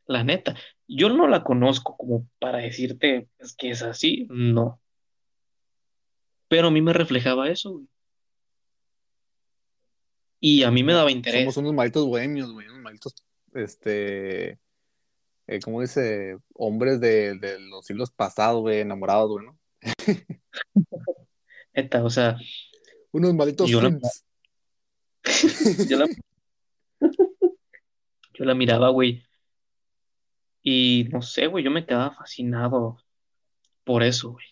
La neta. Yo no la conozco como para decirte que es así, no. Pero a mí me reflejaba eso, güey. Y a mí me daba interés. Somos unos malditos bohemios, güey, unos malditos, este, eh, ¿cómo dice? Hombres de, los siglos pasados, güey, enamorados, güey, ¿no? (laughs) Eta, o sea. Unos malditos yo, la... (laughs) (laughs) yo la miraba, güey. Y no sé, güey, yo me quedaba fascinado por eso, güey.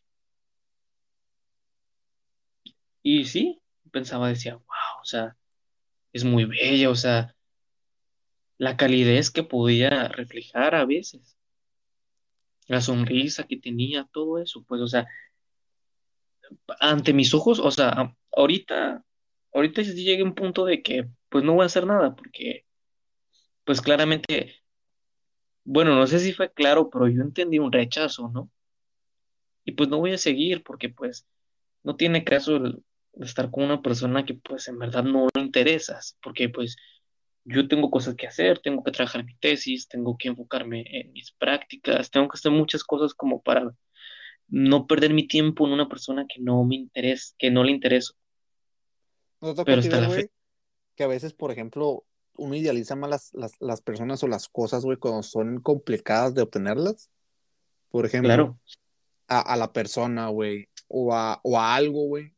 Y sí, pensaba, decía, wow, o sea, es muy bella, o sea, la calidez que podía reflejar a veces, la sonrisa que tenía, todo eso, pues, o sea, ante mis ojos, o sea, ahorita ahorita sí llegué a un punto de que pues no voy a hacer nada porque pues claramente, bueno, no sé si fue claro, pero yo entendí un rechazo, ¿no? Y pues no voy a seguir porque pues no tiene caso el, estar con una persona que pues en verdad no me interesas, porque pues yo tengo cosas que hacer, tengo que trabajar mi tesis, tengo que enfocarme en mis prácticas, tengo que hacer muchas cosas como para no perder mi tiempo en una persona que no me interesa, que no le intereso. No Pero está güey, que a veces, por ejemplo, uno idealiza más las, personas o las cosas, güey, cuando son complicadas de obtenerlas. Por ejemplo, a, la persona, güey, o a, o a algo, güey.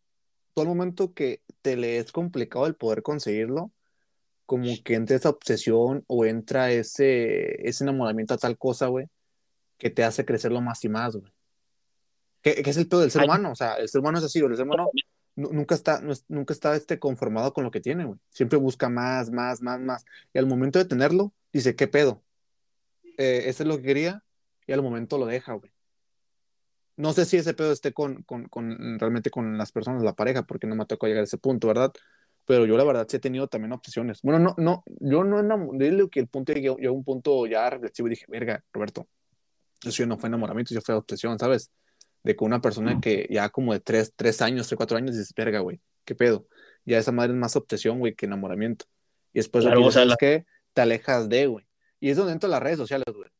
Todo el momento que te le es complicado el poder conseguirlo, como que entra esa obsesión o entra ese, ese enamoramiento a tal cosa, güey, que te hace crecerlo más y más, güey. ¿Qué, es el todo del ser humano? O sea, el ser humano es así, güey. El ser humano nunca está, nunca está este, conformado con lo que tiene, güey. Siempre busca más, más, más, más. Y al momento de tenerlo, dice, ¿qué pedo? Eh, ese es lo que quería, y al momento lo deja, güey. No sé si ese pedo esté con, con, con, realmente con las personas, la pareja, porque no me tocó llegar a ese punto, ¿verdad? Pero yo la verdad sí he tenido también obsesiones. Bueno, no, no, yo no enamoré, que el punto llegó a un punto ya reflexivo y dije, verga, Roberto, eso no fue enamoramiento, yo fue obsesión, ¿sabes? de con una persona que ya como de tres, tres años, tres, cuatro años, dices, verga, güey, ¿qué pedo? Ya esa madre es más obsesión, güey, que enamoramiento. Y después lo que es que te alejas de, güey. Y es donde entran las redes sociales, güey.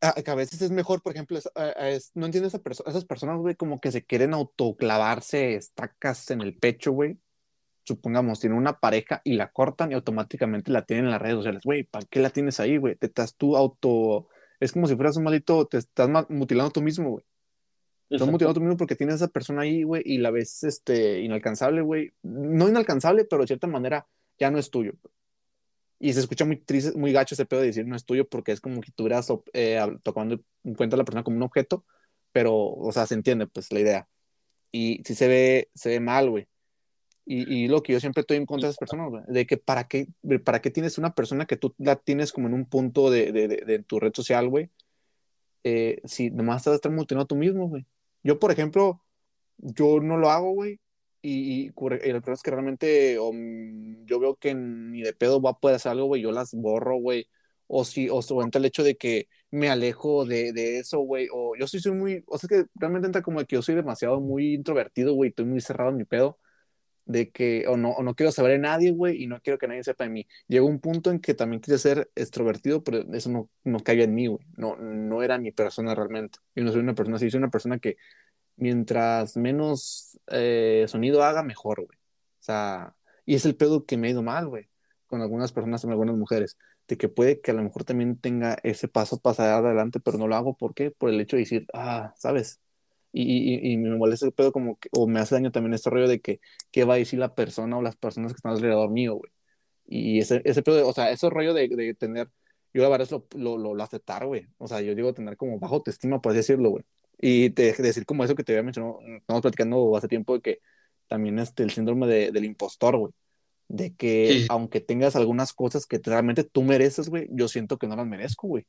A, a veces es mejor, por ejemplo, no entiendo esa esas personas, güey, como que se quieren autoclavarse estacas en el pecho, güey. Supongamos, tiene una pareja y la cortan y automáticamente la tienen en las redes sociales. Güey, ¿para qué la tienes ahí, güey? Te estás tú auto... Es como si fueras un maldito, te estás mutilando tú mismo, güey. Estás mutilando tú mismo porque tienes a esa persona ahí, güey, y la ves este, inalcanzable, güey. No inalcanzable, pero de cierta manera ya no es tuyo. Y se escucha muy triste, muy gacho ese pedo de decir no es tuyo porque es como que tú hubieras eh, tocando en cuenta a la persona como un objeto, pero, o sea, se entiende, pues, la idea. Y si se ve, se ve mal, güey. Y, y, lo que yo siempre estoy en contra de esas personas, güey, de que para qué, para qué tienes una persona que tú la tienes como en un punto de, de, de, tu red social, güey, eh, si nomás estás estar mutilando tú mismo, güey. Yo, por ejemplo, yo no lo hago, güey, y, y, el problema es que realmente yo veo que ni de pedo va a poder hacer algo, güey, yo las borro, güey, o si, o entra el hecho de que me alejo de, de eso, güey, o yo sí soy muy, o sea, es que realmente entra como que yo soy demasiado muy introvertido, güey, estoy muy cerrado en mi pedo, de que, o no, o no quiero saber de nadie, güey, y no quiero que nadie sepa de mí. Llegó un punto en que también quise ser extrovertido, pero eso no, no caía en mí, güey, no, no era mi persona realmente. Yo no soy una persona así, soy una persona que mientras menos eh, sonido haga, mejor, güey. O sea, y es el pedo que me ha ido mal, güey, con algunas personas, con algunas mujeres, de que puede que a lo mejor también tenga ese paso para adelante, pero no lo hago, ¿por qué? Por el hecho de decir, ah, ¿sabes? Y, y, me molesta el pedo como, que, o me hace daño también este rollo de que, ¿qué va a decir la persona o las personas que están alrededor mío, güey? Y ese, ese pedo, o sea, ese rollo de, de tener, yo la verdad es lo, lo, lo, lo aceptar, güey. O sea, yo digo tener como bajo autoestima, por decirlo, güey. Y te, decir como eso que te había mencionado, estamos platicando hace tiempo de que también este, el síndrome de, del impostor, güey. De que aunque tengas algunas cosas que realmente tú mereces, güey, yo siento que no las merezco, güey.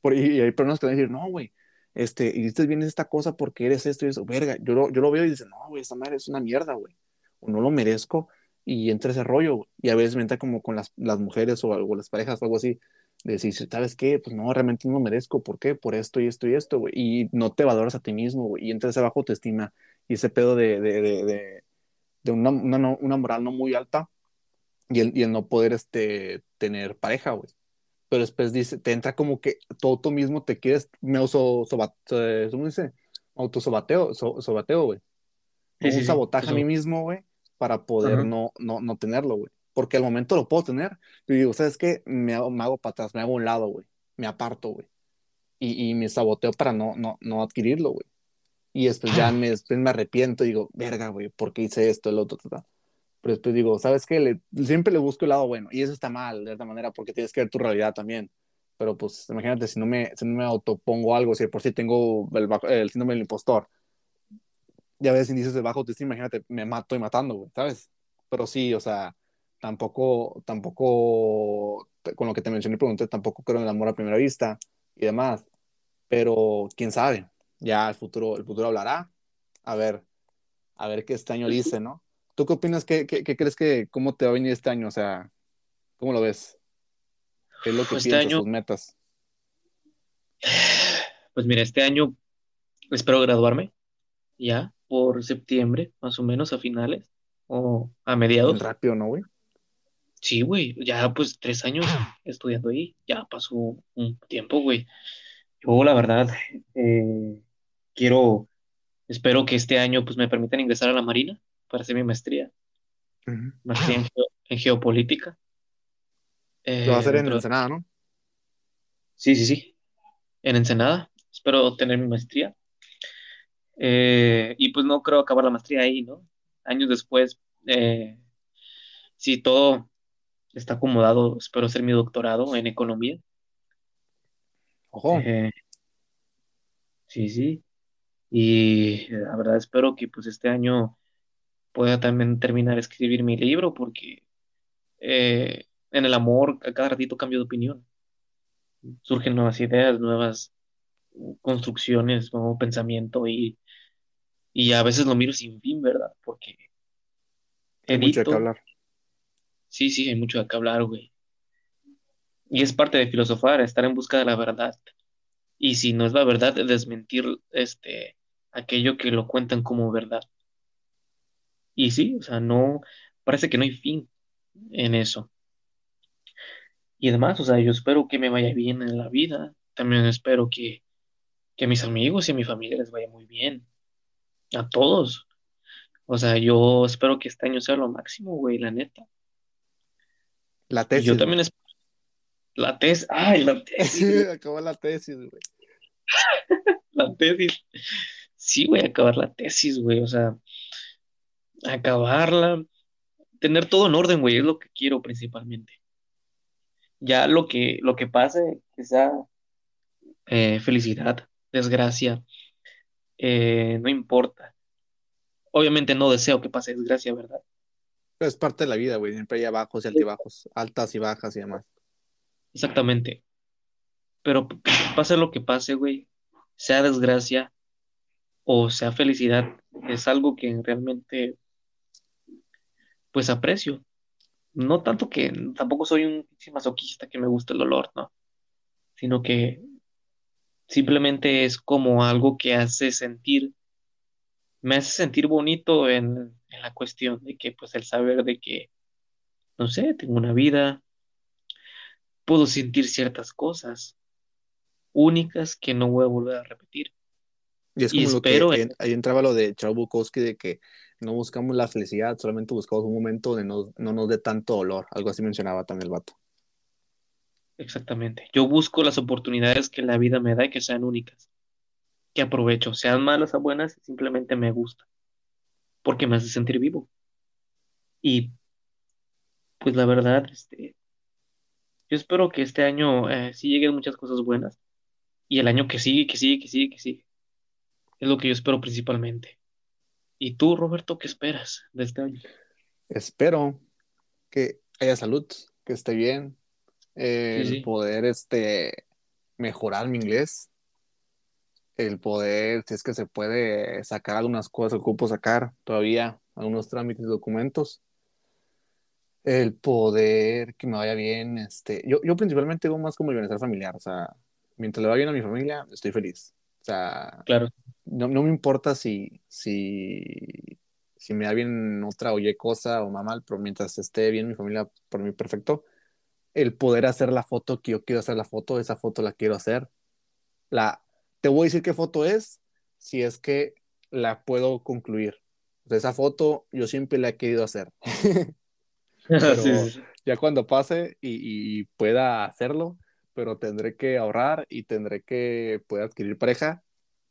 Por, y, hay personas que van a decir, no, güey, este, dices bien esta cosa porque eres esto y eso, verga, yo lo, yo lo veo y dice, no, güey, esta madre es una mierda, güey, o no lo merezco, y entra ese rollo, y a veces entra como con las, las mujeres o, o las parejas o algo así, de decir, ¿sabes qué? Pues no, realmente no merezco, ¿por qué? Por esto y esto y esto, güey. Y no te valoras a ti mismo, güey. Y entras bajo autoestima y ese pedo de, de, de, de una, una, una, moral no muy alta y el, y el no poder este, tener pareja, güey. Pero después dice, te entra como que todo tú mismo te quieres, me auto, ¿cómo dice? Autosobateo, so, sobateo, güey. Sí, un sabotaje a mí mismo, güey, para poder no, no, no tenerlo, güey porque al momento lo puedo tener. Y digo, ¿sabes qué? Me hago, me hago para atrás, me hago a un lado, güey. Me aparto, güey. Y, y, me saboteo para no, no, no adquirirlo, güey. Y después ya me, después me arrepiento y digo, verga, güey, ¿por qué hice esto, el otro, tal? Pero después digo, ¿sabes qué? Le, siempre le busco el lado bueno. Y eso está mal, de alguna manera, porque tienes que ver tu realidad también. Pero pues imagínate, si no me, si no me autopongo algo, si por sí tengo el, el síndrome del impostor, ya ves indicios de bajo autoestima, imagínate, me mato y matando, güey, ¿sabes? Pero sí, o sea, tampoco, tampoco, con lo que te mencioné, pregunté, tampoco creo en el amor a primera vista y demás, pero quién sabe, ya el futuro, el futuro hablará, a ver, a ver qué este año dice, ¿no? ¿Tú qué opinas? ¿Qué, qué, crees que, cómo te va a venir este año? O sea, ¿cómo lo ves? ¿Qué es lo que este piensas, tus metas? Pues mira, este año espero graduarme ya por septiembre, más o menos a finales o a mediados. rápido, ¿no, güey? Sí, güey, ya pues tres años estudiando ahí, ya pasó un tiempo, güey. Yo, la verdad, eh, quiero, espero que este año pues me permitan ingresar a la Marina para hacer mi maestría, maestría en, geopolítica. Lo va a hacer en Ensenada, ¿no? Sí, sí, sí, en Ensenada. Espero tener mi maestría. Eh, y pues no creo acabar la maestría ahí, ¿no? Años después, eh, si todo está acomodado, espero hacer mi doctorado en economía. Ojo. Eh, sí, sí. Y la verdad espero que pues este año pueda también terminar de escribir mi libro porque eh, en el amor a cada ratito cambio de opinión. Surgen nuevas ideas, nuevas construcciones, nuevo pensamiento y, y a veces lo miro sin fin, ¿verdad? Porque Hay mucho que hablar. Sí, sí, hay mucho de qué hablar, güey. Y es parte de filosofar, estar en busca de la verdad. Y si no es la verdad, desmentir este aquello que lo cuentan como verdad. Y sí, o sea, no, parece que no hay fin en eso. Y además, o sea, yo espero que me vaya bien en la vida. También espero que, que a mis amigos y a mi familia les vaya muy bien. A todos. O sea, yo espero que este año sea lo máximo, güey, la neta. La tesis. yo también espero. La tesis, ay, la (laughs) tesis, Acabó la tesis, güey. (laughs) la tesis. Sí, güey, acabar la tesis, güey, o sea, acabarla, tener todo en orden, güey, es lo que quiero principalmente. Ya lo que, lo que pase, que sea eh, felicidad, desgracia, eh, no importa. Obviamente no deseo que pase desgracia, ¿verdad? Pero es parte de la vida, güey. Siempre hay bajos y altibajos, altas y bajas y demás. Exactamente. Pero pase lo que pase, güey, sea desgracia o sea felicidad, es algo que realmente, pues aprecio. No tanto que tampoco soy un masoquista que me gusta el dolor, ¿no? Sino que simplemente es como algo que hace sentir, me hace sentir bonito en, en la cuestión de que, pues el saber de que, no sé, tengo una vida, puedo sentir ciertas cosas únicas que no voy a volver a repetir. Y es Y como lo que espero ahí, en- ahí entraba lo de Bukowski de que no buscamos la felicidad, solamente buscamos un momento donde no, no nos dé tanto dolor. Algo así mencionaba también el vato. Exactamente. Yo busco las oportunidades que la vida me da y que sean únicas, que aprovecho, sean malas o buenas, simplemente me gusta, porque me hace sentir vivo. Y pues la verdad, este, yo espero que este año eh, sí lleguen muchas cosas buenas y el año que sigue, que sigue, que sigue, que sigue. Es lo que yo espero principalmente. ¿Y tú, Roberto, qué esperas de este año? Espero que haya salud, que esté bien, Sí, el sí. poder este, mejorar mi inglés, el poder, si es que se puede, sacar algunas cosas que ocupo sacar todavía, algunos trámites y documentos, el poder que me vaya bien, este, yo, yo principalmente veo más como el bienestar familiar, o sea, mientras le va bien a mi familia, estoy feliz. O sea, Claro, no, no me importa si, si, si me da bien otra oye cosa o mal, pero mientras esté bien mi familia, por mí perfecto. El poder hacer la foto que yo quiero hacer la foto, esa foto la quiero hacer. La, te voy a decir qué foto es, si es que la puedo concluir. Sea, esa foto yo siempre la he querido hacer. (laughs) (laughs) Pero Sí, sí, sí. ya cuando pase y, y pueda hacerlo, pero tendré que ahorrar y tendré que poder adquirir pareja,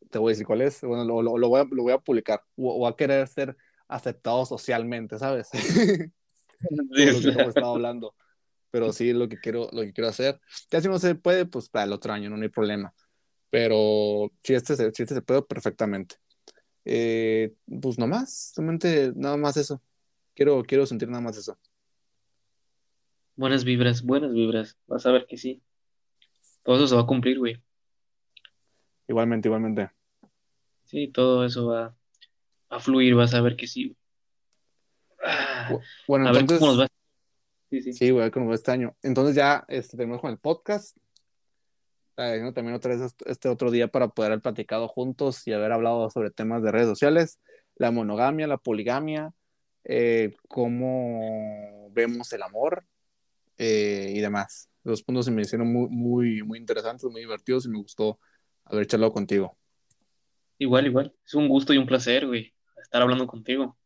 te voy a decir cuál es. Bueno, lo, lo- lo voy, a, lo voy a publicar. O, o a querer ser aceptado socialmente, ¿sabes? (laughs) Sí, lo que sí. hemos estado hablando. Pero sí, lo que quiero, lo que quiero hacer. Ya si no se puede, pues para el otro año, no, no hay problema. Pero si este se, si este se puede, perfectamente. Eh, pues nomás, solamente nada más eso. Quiero, quiero sentir nada más eso. Buenas vibras, buenas vibras. Vas a ver que sí. Todo eso se va a cumplir, güey. Igualmente, igualmente. Sí, todo eso va a fluir, vas a ver que sí. Bu- Bueno, a ver entonces, cómo nos va. Sí, sí. sí, güey, como este año. Entonces ya este, terminamos con el podcast. ¿no? También otra vez este- este otro día para poder haber platicado juntos y haber hablado sobre temas de redes sociales, la monogamia, la poligamia, eh, cómo vemos el amor eh, y demás. Los puntos se me hicieron muy, muy, muy interesantes, muy divertidos y me gustó haber charlado contigo. Igual, igual. Es un gusto y un placer, güey, estar hablando contigo.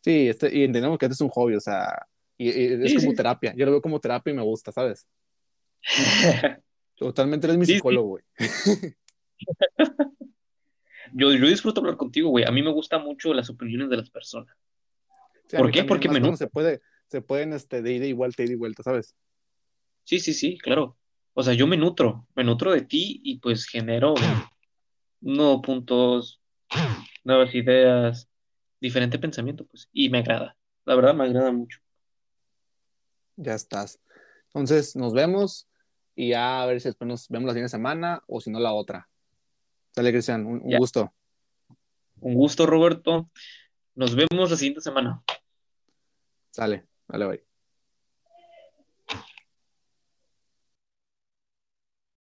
Sí, este, y entendemos que este es un hobby, o sea, y, y es Sí, como sí. terapia. Yo lo veo como terapia y me gusta, ¿sabes? (laughs) Totalmente eres mi Sí, psicólogo, güey. (laughs) Yo, yo disfruto hablar contigo, güey. A mí me gustan mucho las opiniones de las personas. ¿Por qué? Porque me se puede, se pueden este, de ida y vuelta, ida y vuelta, ¿sabes? Sí, sí, sí, claro. O sea, yo me nutro, me nutro de ti y pues genero nuevos puntos, nuevas ideas, diferente pensamiento, pues. Y me agrada. La verdad, me agrada mucho. Ya estás. Entonces, nos vemos y ya a ver si después nos vemos la siguiente semana o si no la otra. Sale, Cristian, un, gusto. Un gusto, Roberto. Nos vemos la siguiente semana. Sale, vale, bye.